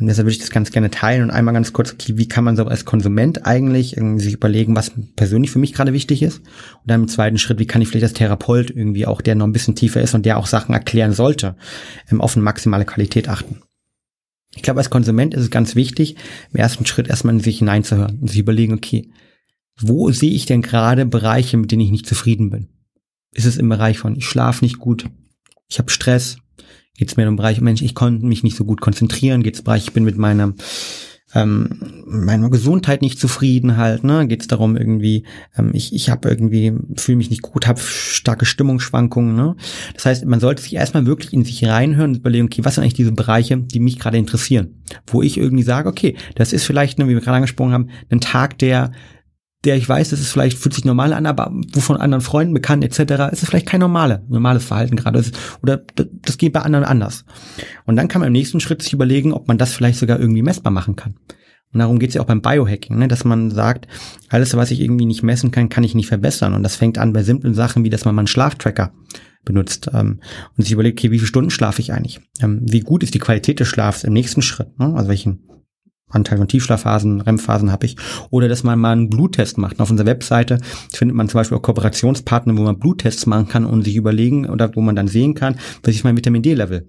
Und deshalb würde ich das ganz gerne teilen und einmal ganz kurz, okay, wie kann man so als Konsument eigentlich irgendwie sich überlegen, was persönlich für mich gerade wichtig ist. Und dann im zweiten Schritt, wie kann ich vielleicht als Therapeut irgendwie auch, der noch ein bisschen tiefer ist und der auch Sachen erklären sollte, ähm, auf eine maximale Qualität achten. Ich glaube, als Konsument ist es ganz wichtig, im ersten Schritt erstmal in sich hineinzuhören und sich überlegen, okay, wo sehe ich denn gerade Bereiche, mit denen ich nicht zufrieden bin? Ist es im Bereich von, ich schlafe nicht gut, ich habe Stress, geht es mehr um den Bereich, Mensch, ich konnte mich nicht so gut konzentrieren, geht es Bereich, ich bin mit meiner ähm, meiner Gesundheit nicht zufrieden halt, ne? Geht es darum irgendwie, ähm, ich, ich habe irgendwie, fühle mich nicht gut, habe starke Stimmungsschwankungen, ne? Das heißt, man sollte sich erstmal wirklich in sich reinhören und überlegen, okay, was sind eigentlich diese Bereiche, die mich gerade interessieren? Wo ich irgendwie sage, okay, das ist vielleicht, ne, wie wir gerade angesprochen haben, ein Tag, der der ich weiß, das ist vielleicht, fühlt sich normal an, aber wovon anderen Freunden bekannt etc., ist es vielleicht kein normale, normales Verhalten gerade. Oder das geht bei anderen anders. Und dann kann man im nächsten Schritt sich überlegen, ob man das vielleicht sogar irgendwie messbar machen kann. Und darum geht es ja auch beim Biohacking, ne? dass man sagt, alles, was ich irgendwie nicht messen kann, kann ich nicht verbessern. Und das fängt an bei simplen Sachen, wie dass man mal einen Schlaftracker benutzt ähm, und sich überlegt, okay, wie viele Stunden schlafe ich eigentlich? Ähm, wie gut ist die Qualität des Schlafs im nächsten Schritt? Ne? Also welchen Anteil von Tiefschlafphasen, REM-Phasen habe ich. Oder dass man mal einen Bluttest macht. Und auf unserer Webseite findet man zum Beispiel auch Kooperationspartner, wo man Bluttests machen kann und sich überlegen oder wo man dann sehen kann, was ist mein Vitamin D-Level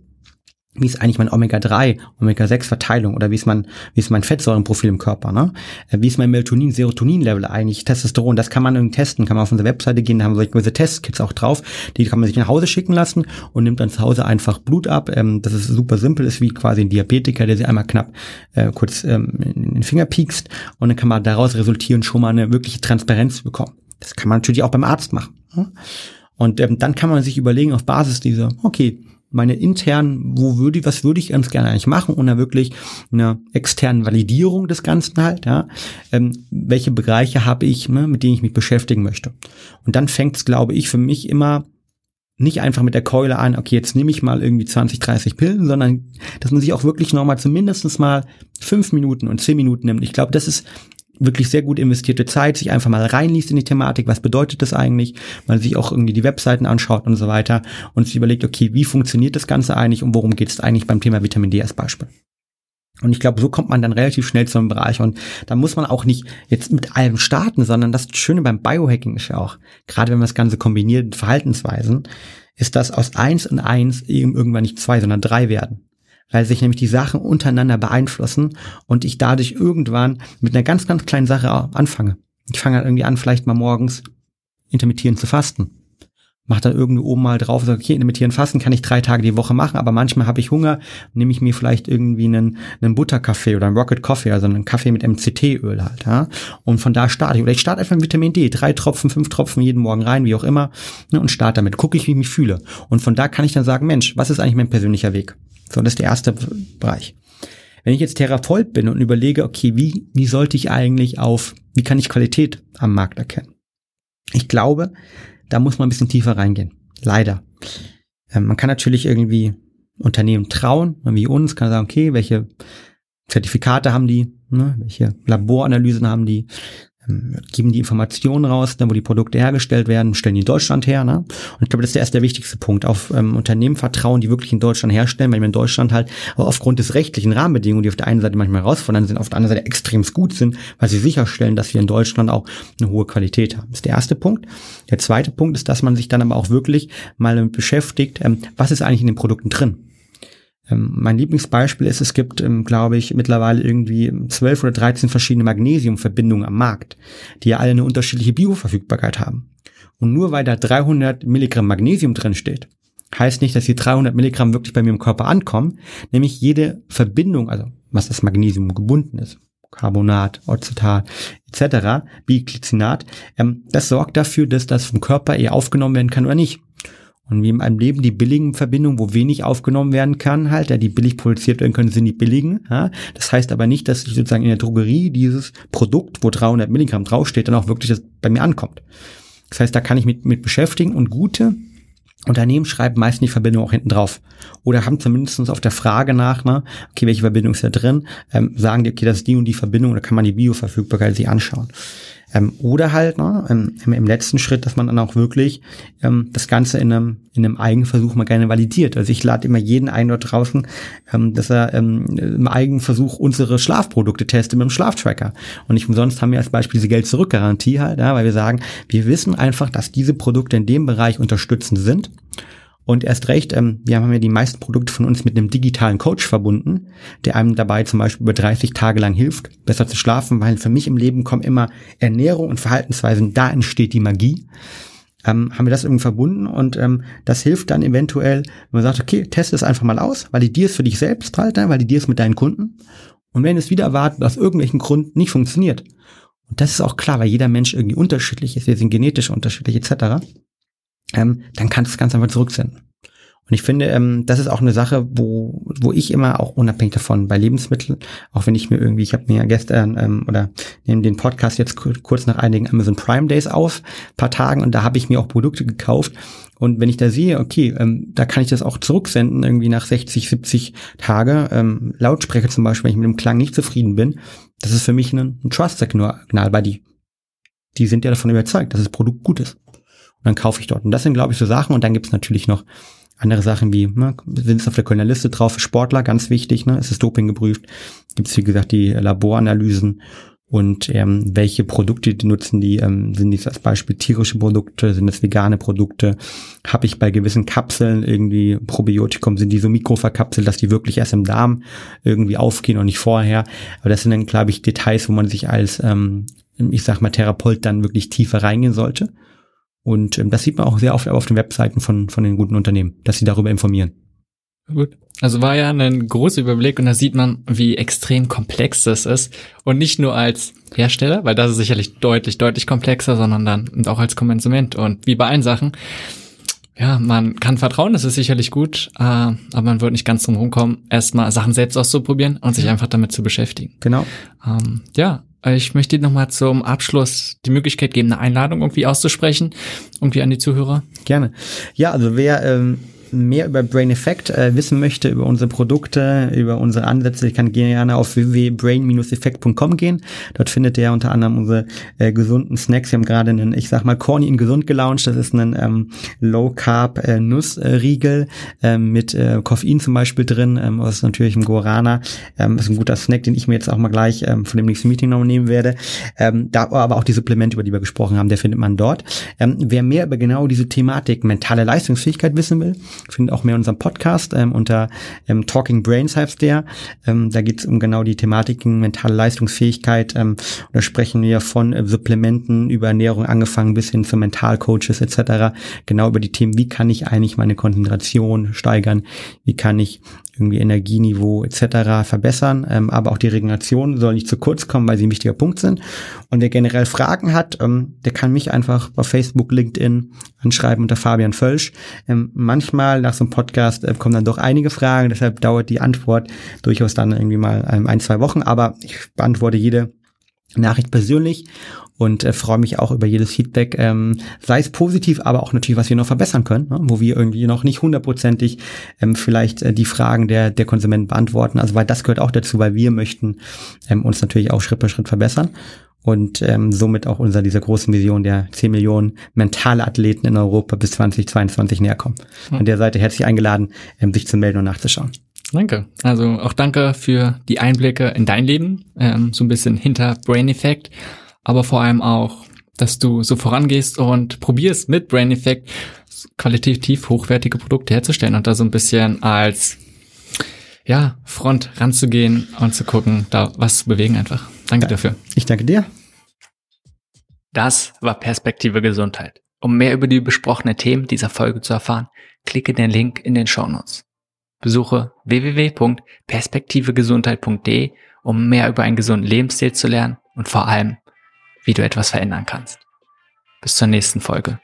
wie ist eigentlich mein Omega-3, Omega-6-Verteilung oder wie ist mein, wie ist mein Fettsäurenprofil im Körper, ne? Äh, wie ist mein Melatonin, Serotonin-Level eigentlich, Testosteron, das kann man irgendwie testen, kann man auf unsere Webseite gehen, da haben wir solche Testkits auch drauf, die kann man sich nach Hause schicken lassen und nimmt dann zu Hause einfach Blut ab, ähm, das ist super simpel, ist wie quasi ein Diabetiker, der sich einmal knapp äh, kurz ähm, in den Finger piekst und dann kann man daraus resultieren, schon mal eine wirkliche Transparenz bekommen. Das kann man natürlich auch beim Arzt machen. Ne? Und ähm, dann kann man sich überlegen auf Basis dieser, okay, meine internen, wo würde ich, was würde ich ganz gerne eigentlich machen und dann wirklich eine externen Validierung des Ganzen halt, ja, ähm, welche Bereiche habe ich, ne, mit denen ich mich beschäftigen möchte. Und dann fängt es, glaube ich, für mich immer nicht einfach mit der Keule an, okay, jetzt nehme ich mal irgendwie 20, 30 Pillen, sondern dass man sich auch wirklich nochmal zumindest mal fünf Minuten und zehn Minuten nimmt. Ich glaube, das ist wirklich sehr gut investierte Zeit, sich einfach mal reinliest in die Thematik, was bedeutet das eigentlich, man sich auch irgendwie die Webseiten anschaut und so weiter und sich überlegt, okay, wie funktioniert das Ganze eigentlich und worum geht es eigentlich beim Thema Vitamin D als Beispiel. Und ich glaube, so kommt man dann relativ schnell zu einem Bereich. Und da muss man auch nicht jetzt mit allem starten, sondern das Schöne beim Biohacking ist ja auch, gerade wenn man das Ganze kombiniert mit Verhaltensweisen, ist, dass aus eins und eins eben irgendwann nicht zwei, sondern drei werden weil sich nämlich die Sachen untereinander beeinflussen und ich dadurch irgendwann mit einer ganz, ganz kleinen Sache anfange. Ich fange halt irgendwie an, vielleicht mal morgens intermittierend zu fasten. Mach dann irgendwo oben mal drauf, sage, okay, intermittierend fasten kann ich drei Tage die Woche machen, aber manchmal habe ich Hunger, nehme ich mir vielleicht irgendwie einen, einen Butterkaffee oder einen Rocket Coffee, also einen Kaffee mit MCT-Öl halt, ja. Und von da starte ich. Oder ich starte einfach mit Vitamin D, drei Tropfen, fünf Tropfen jeden Morgen rein, wie auch immer, ne, und starte damit. Gucke ich, wie ich mich fühle. Und von da kann ich dann sagen, Mensch, was ist eigentlich mein persönlicher Weg? So, das ist der erste Bereich. Wenn ich jetzt Therapeut bin und überlege, okay, wie, wie sollte ich eigentlich auf, wie kann ich Qualität am Markt erkennen? Ich glaube, da muss man ein bisschen tiefer reingehen. Leider. Ähm, man kann natürlich irgendwie Unternehmen trauen, wie uns, kann sagen, okay, welche Zertifikate haben die, ne, welche Laboranalysen haben die, geben die Informationen raus, dann wo die Produkte hergestellt werden, stellen die in Deutschland her. Ne? Und ich glaube, das ist der erste der wichtigste Punkt. Auf ähm, Unternehmen vertrauen, die wirklich in Deutschland herstellen, weil wir in Deutschland halt aufgrund des rechtlichen Rahmenbedingungen, die auf der einen Seite manchmal herausfordernd sind, auf der anderen Seite extrem gut sind, weil sie sicherstellen, dass wir in Deutschland auch eine hohe Qualität haben. Das ist der erste Punkt. Der zweite Punkt ist, dass man sich dann aber auch wirklich mal damit beschäftigt, ähm, was ist eigentlich in den Produkten drin. Ähm, mein Lieblingsbeispiel ist, es gibt, ähm, glaube ich, mittlerweile irgendwie zwölf oder dreizehn verschiedene Magnesiumverbindungen am Markt, die ja alle eine unterschiedliche Bioverfügbarkeit haben. Und nur weil da 300 Milligramm Magnesium drin steht, heißt nicht, dass die 300 Milligramm wirklich bei mir im Körper ankommen, nämlich jede Verbindung, also was das Magnesium gebunden ist, Carbonat, Ocetat etc., Biglycinat, ähm, das sorgt dafür, dass das vom Körper eher aufgenommen werden kann oder nicht. Und wie in einem Leben die billigen Verbindungen, wo wenig aufgenommen werden kann, halt, ja, die billig produziert werden können, sind die billigen. Ja? Das heißt aber nicht, dass ich sozusagen in der Drogerie dieses Produkt, wo 300 Milligramm draufsteht, dann auch wirklich das bei mir ankommt. Das heißt, da kann ich mit, mit beschäftigen und gute Unternehmen schreiben meist die Verbindung auch hinten drauf. Oder haben zumindest auf der Frage nach, ne, okay, welche Verbindung ist da drin, ähm, sagen die, okay, das ist die und die Verbindung, oder kann man die Bioverfügbarkeit sich anschauen. Ähm, oder halt ne, im, im, letzten Schritt, dass man dann auch wirklich ähm, das Ganze in einem, in einem Eigenversuch mal gerne validiert. Also ich lade immer jeden ein dort draußen, ähm, dass er ähm, im Eigenversuch unsere Schlafprodukte testet mit dem Schlaftracker. Und nicht umsonst haben wir als Beispiel diese Geld-Zurück-Garantie halt, ja, weil wir sagen, wir wissen einfach, dass diese Produkte in dem Bereich unterstützend sind und erst recht, ähm, wir haben ja die meisten Produkte von uns mit einem digitalen Coach verbunden, der einem dabei zum Beispiel über 30 Tage lang hilft, besser zu schlafen, weil für mich im Leben kommen immer Ernährung und Verhaltensweisen, da entsteht die Magie. Ähm, haben wir das irgendwie verbunden und ähm, das hilft dann eventuell, wenn man sagt, okay, teste es einfach mal aus, validier es für dich selbst halt, ne, validier es mit deinen Kunden und wenn es wieder erwartet, aus irgendwelchen Gründen nicht funktioniert, und das ist auch klar, weil jeder Mensch irgendwie unterschiedlich ist, wir sind genetisch unterschiedlich etc., ähm, dann kannst du es ganz einfach zurücksenden. Und ich finde, ähm, das ist auch eine Sache, wo, wo ich immer auch unabhängig davon bei Lebensmitteln, auch wenn ich mir irgendwie, ich habe mir gestern ähm, oder nehme den Podcast jetzt kurz nach einigen Amazon Prime Days auf, paar Tagen, und da habe ich mir auch Produkte gekauft. Und wenn ich da sehe, okay, ähm, da kann ich das auch zurücksenden, irgendwie nach 60, 70 Tage, ähm, Lautsprecher zum Beispiel, wenn ich mit dem Klang nicht zufrieden bin, das ist für mich ein, ein Trust-Signal, weil die, die sind ja davon überzeugt, dass das Produkt gut ist. Und dann kaufe ich dort. Und das sind, glaube ich, so Sachen. Und dann gibt es natürlich noch andere Sachen wie, ne, sind es auf der Kölner Liste drauf, Sportler, ganz wichtig, ne, ist es Doping geprüft. Gibt es, wie gesagt, die Laboranalysen und ähm, welche Produkte die nutzen die, ähm, sind dies als Beispiel tierische Produkte, sind es vegane Produkte, habe ich bei gewissen Kapseln irgendwie Probiotikum, sind die so mikroverkapselt, dass die wirklich erst im Darm irgendwie aufgehen und nicht vorher. Aber das sind dann, glaube ich, Details, wo man sich als, ähm, ich sag mal, Therapeut dann wirklich tiefer reingehen sollte. Und ähm, das sieht man auch sehr oft auf den Webseiten von, von den guten Unternehmen, dass sie darüber informieren. Gut. Also war ja ein großer Überblick und da sieht man, wie extrem komplex das ist. Und nicht nur als Hersteller, weil das ist sicherlich deutlich, deutlich komplexer, sondern dann und auch als Konsument. Und wie bei allen Sachen, ja, man kann vertrauen, das ist sicherlich gut, äh, aber man wird nicht ganz drum rumkommen, erstmal Sachen selbst auszuprobieren und sich einfach damit zu beschäftigen. Genau. Ähm, ja, ich möchte dir nochmal zum Abschluss die Möglichkeit geben, eine Einladung irgendwie auszusprechen, irgendwie an die Zuhörer. Gerne. Ja, also wer ähm, mehr über Brain Effect äh, wissen möchte, über unsere Produkte, über unsere Ansätze, ich kann gerne auf www.brain-effekt.com gehen. Dort findet ihr unter anderem unsere äh, gesunden Snacks. Wir haben gerade einen, ich sag mal, Corny in gesund gelauncht. Das ist ein ähm, Low Carb äh, Nussriegel äh, mit äh, Koffein zum Beispiel drin. Ähm, das ist natürlich ein Guarana. Ähm, ist ein guter Snack, den ich mir jetzt auch mal gleich ähm, von dem nächsten Meeting noch nehmen werde. Ähm, da aber auch die Supplemente, über die wir gesprochen haben, der findet man dort. Ähm, wer mehr über genau diese Thematik mentale Leistungsfähigkeit wissen will, findet auch mehr unseren Podcast ähm, unter ähm, Talking Brains heißt der. Ähm, da geht es um genau die Thematiken mentale Leistungsfähigkeit. Ähm, da sprechen wir von äh, Supplementen über Ernährung angefangen bis hin zu Mentalcoaches etc. Genau über die Themen, wie kann ich eigentlich meine Konzentration steigern, wie kann ich irgendwie Energieniveau etc. verbessern, ähm, aber auch die Regeneration soll nicht zu kurz kommen, weil sie ein wichtiger Punkt sind. Und wer generell Fragen hat, ähm, der kann mich einfach bei Facebook, LinkedIn anschreiben unter Fabian Völsch. Ähm, manchmal nach so einem Podcast äh, kommen dann doch einige Fragen, deshalb dauert die Antwort durchaus dann irgendwie mal ähm, ein, zwei Wochen, aber ich beantworte jede Nachricht persönlich und äh, freue mich auch über jedes Feedback, ähm, sei es positiv, aber auch natürlich, was wir noch verbessern können, ne? wo wir irgendwie noch nicht hundertprozentig ähm, vielleicht äh, die Fragen der, der Konsumenten beantworten. Also weil das gehört auch dazu, weil wir möchten ähm, uns natürlich auch Schritt für Schritt verbessern und ähm, somit auch unser diese große Vision der 10 Millionen mentale Athleten in Europa bis 2022 näher kommen. Hm. An der Seite herzlich eingeladen, ähm, sich zu melden und nachzuschauen. Danke. Also auch danke für die Einblicke in dein Leben, ähm, so ein bisschen hinter Brain Effect, aber vor allem auch, dass du so vorangehst und probierst mit Brain Effect qualitativ hochwertige Produkte herzustellen und da so ein bisschen als ja, Front ranzugehen und zu gucken, da was zu bewegen einfach. Danke ja, dafür. Ich danke dir. Das war Perspektive Gesundheit. Um mehr über die besprochenen Themen dieser Folge zu erfahren, klicke den Link in den Show Notes. Besuche www.perspektivegesundheit.de, um mehr über einen gesunden Lebensstil zu lernen und vor allem, wie du etwas verändern kannst. Bis zur nächsten Folge.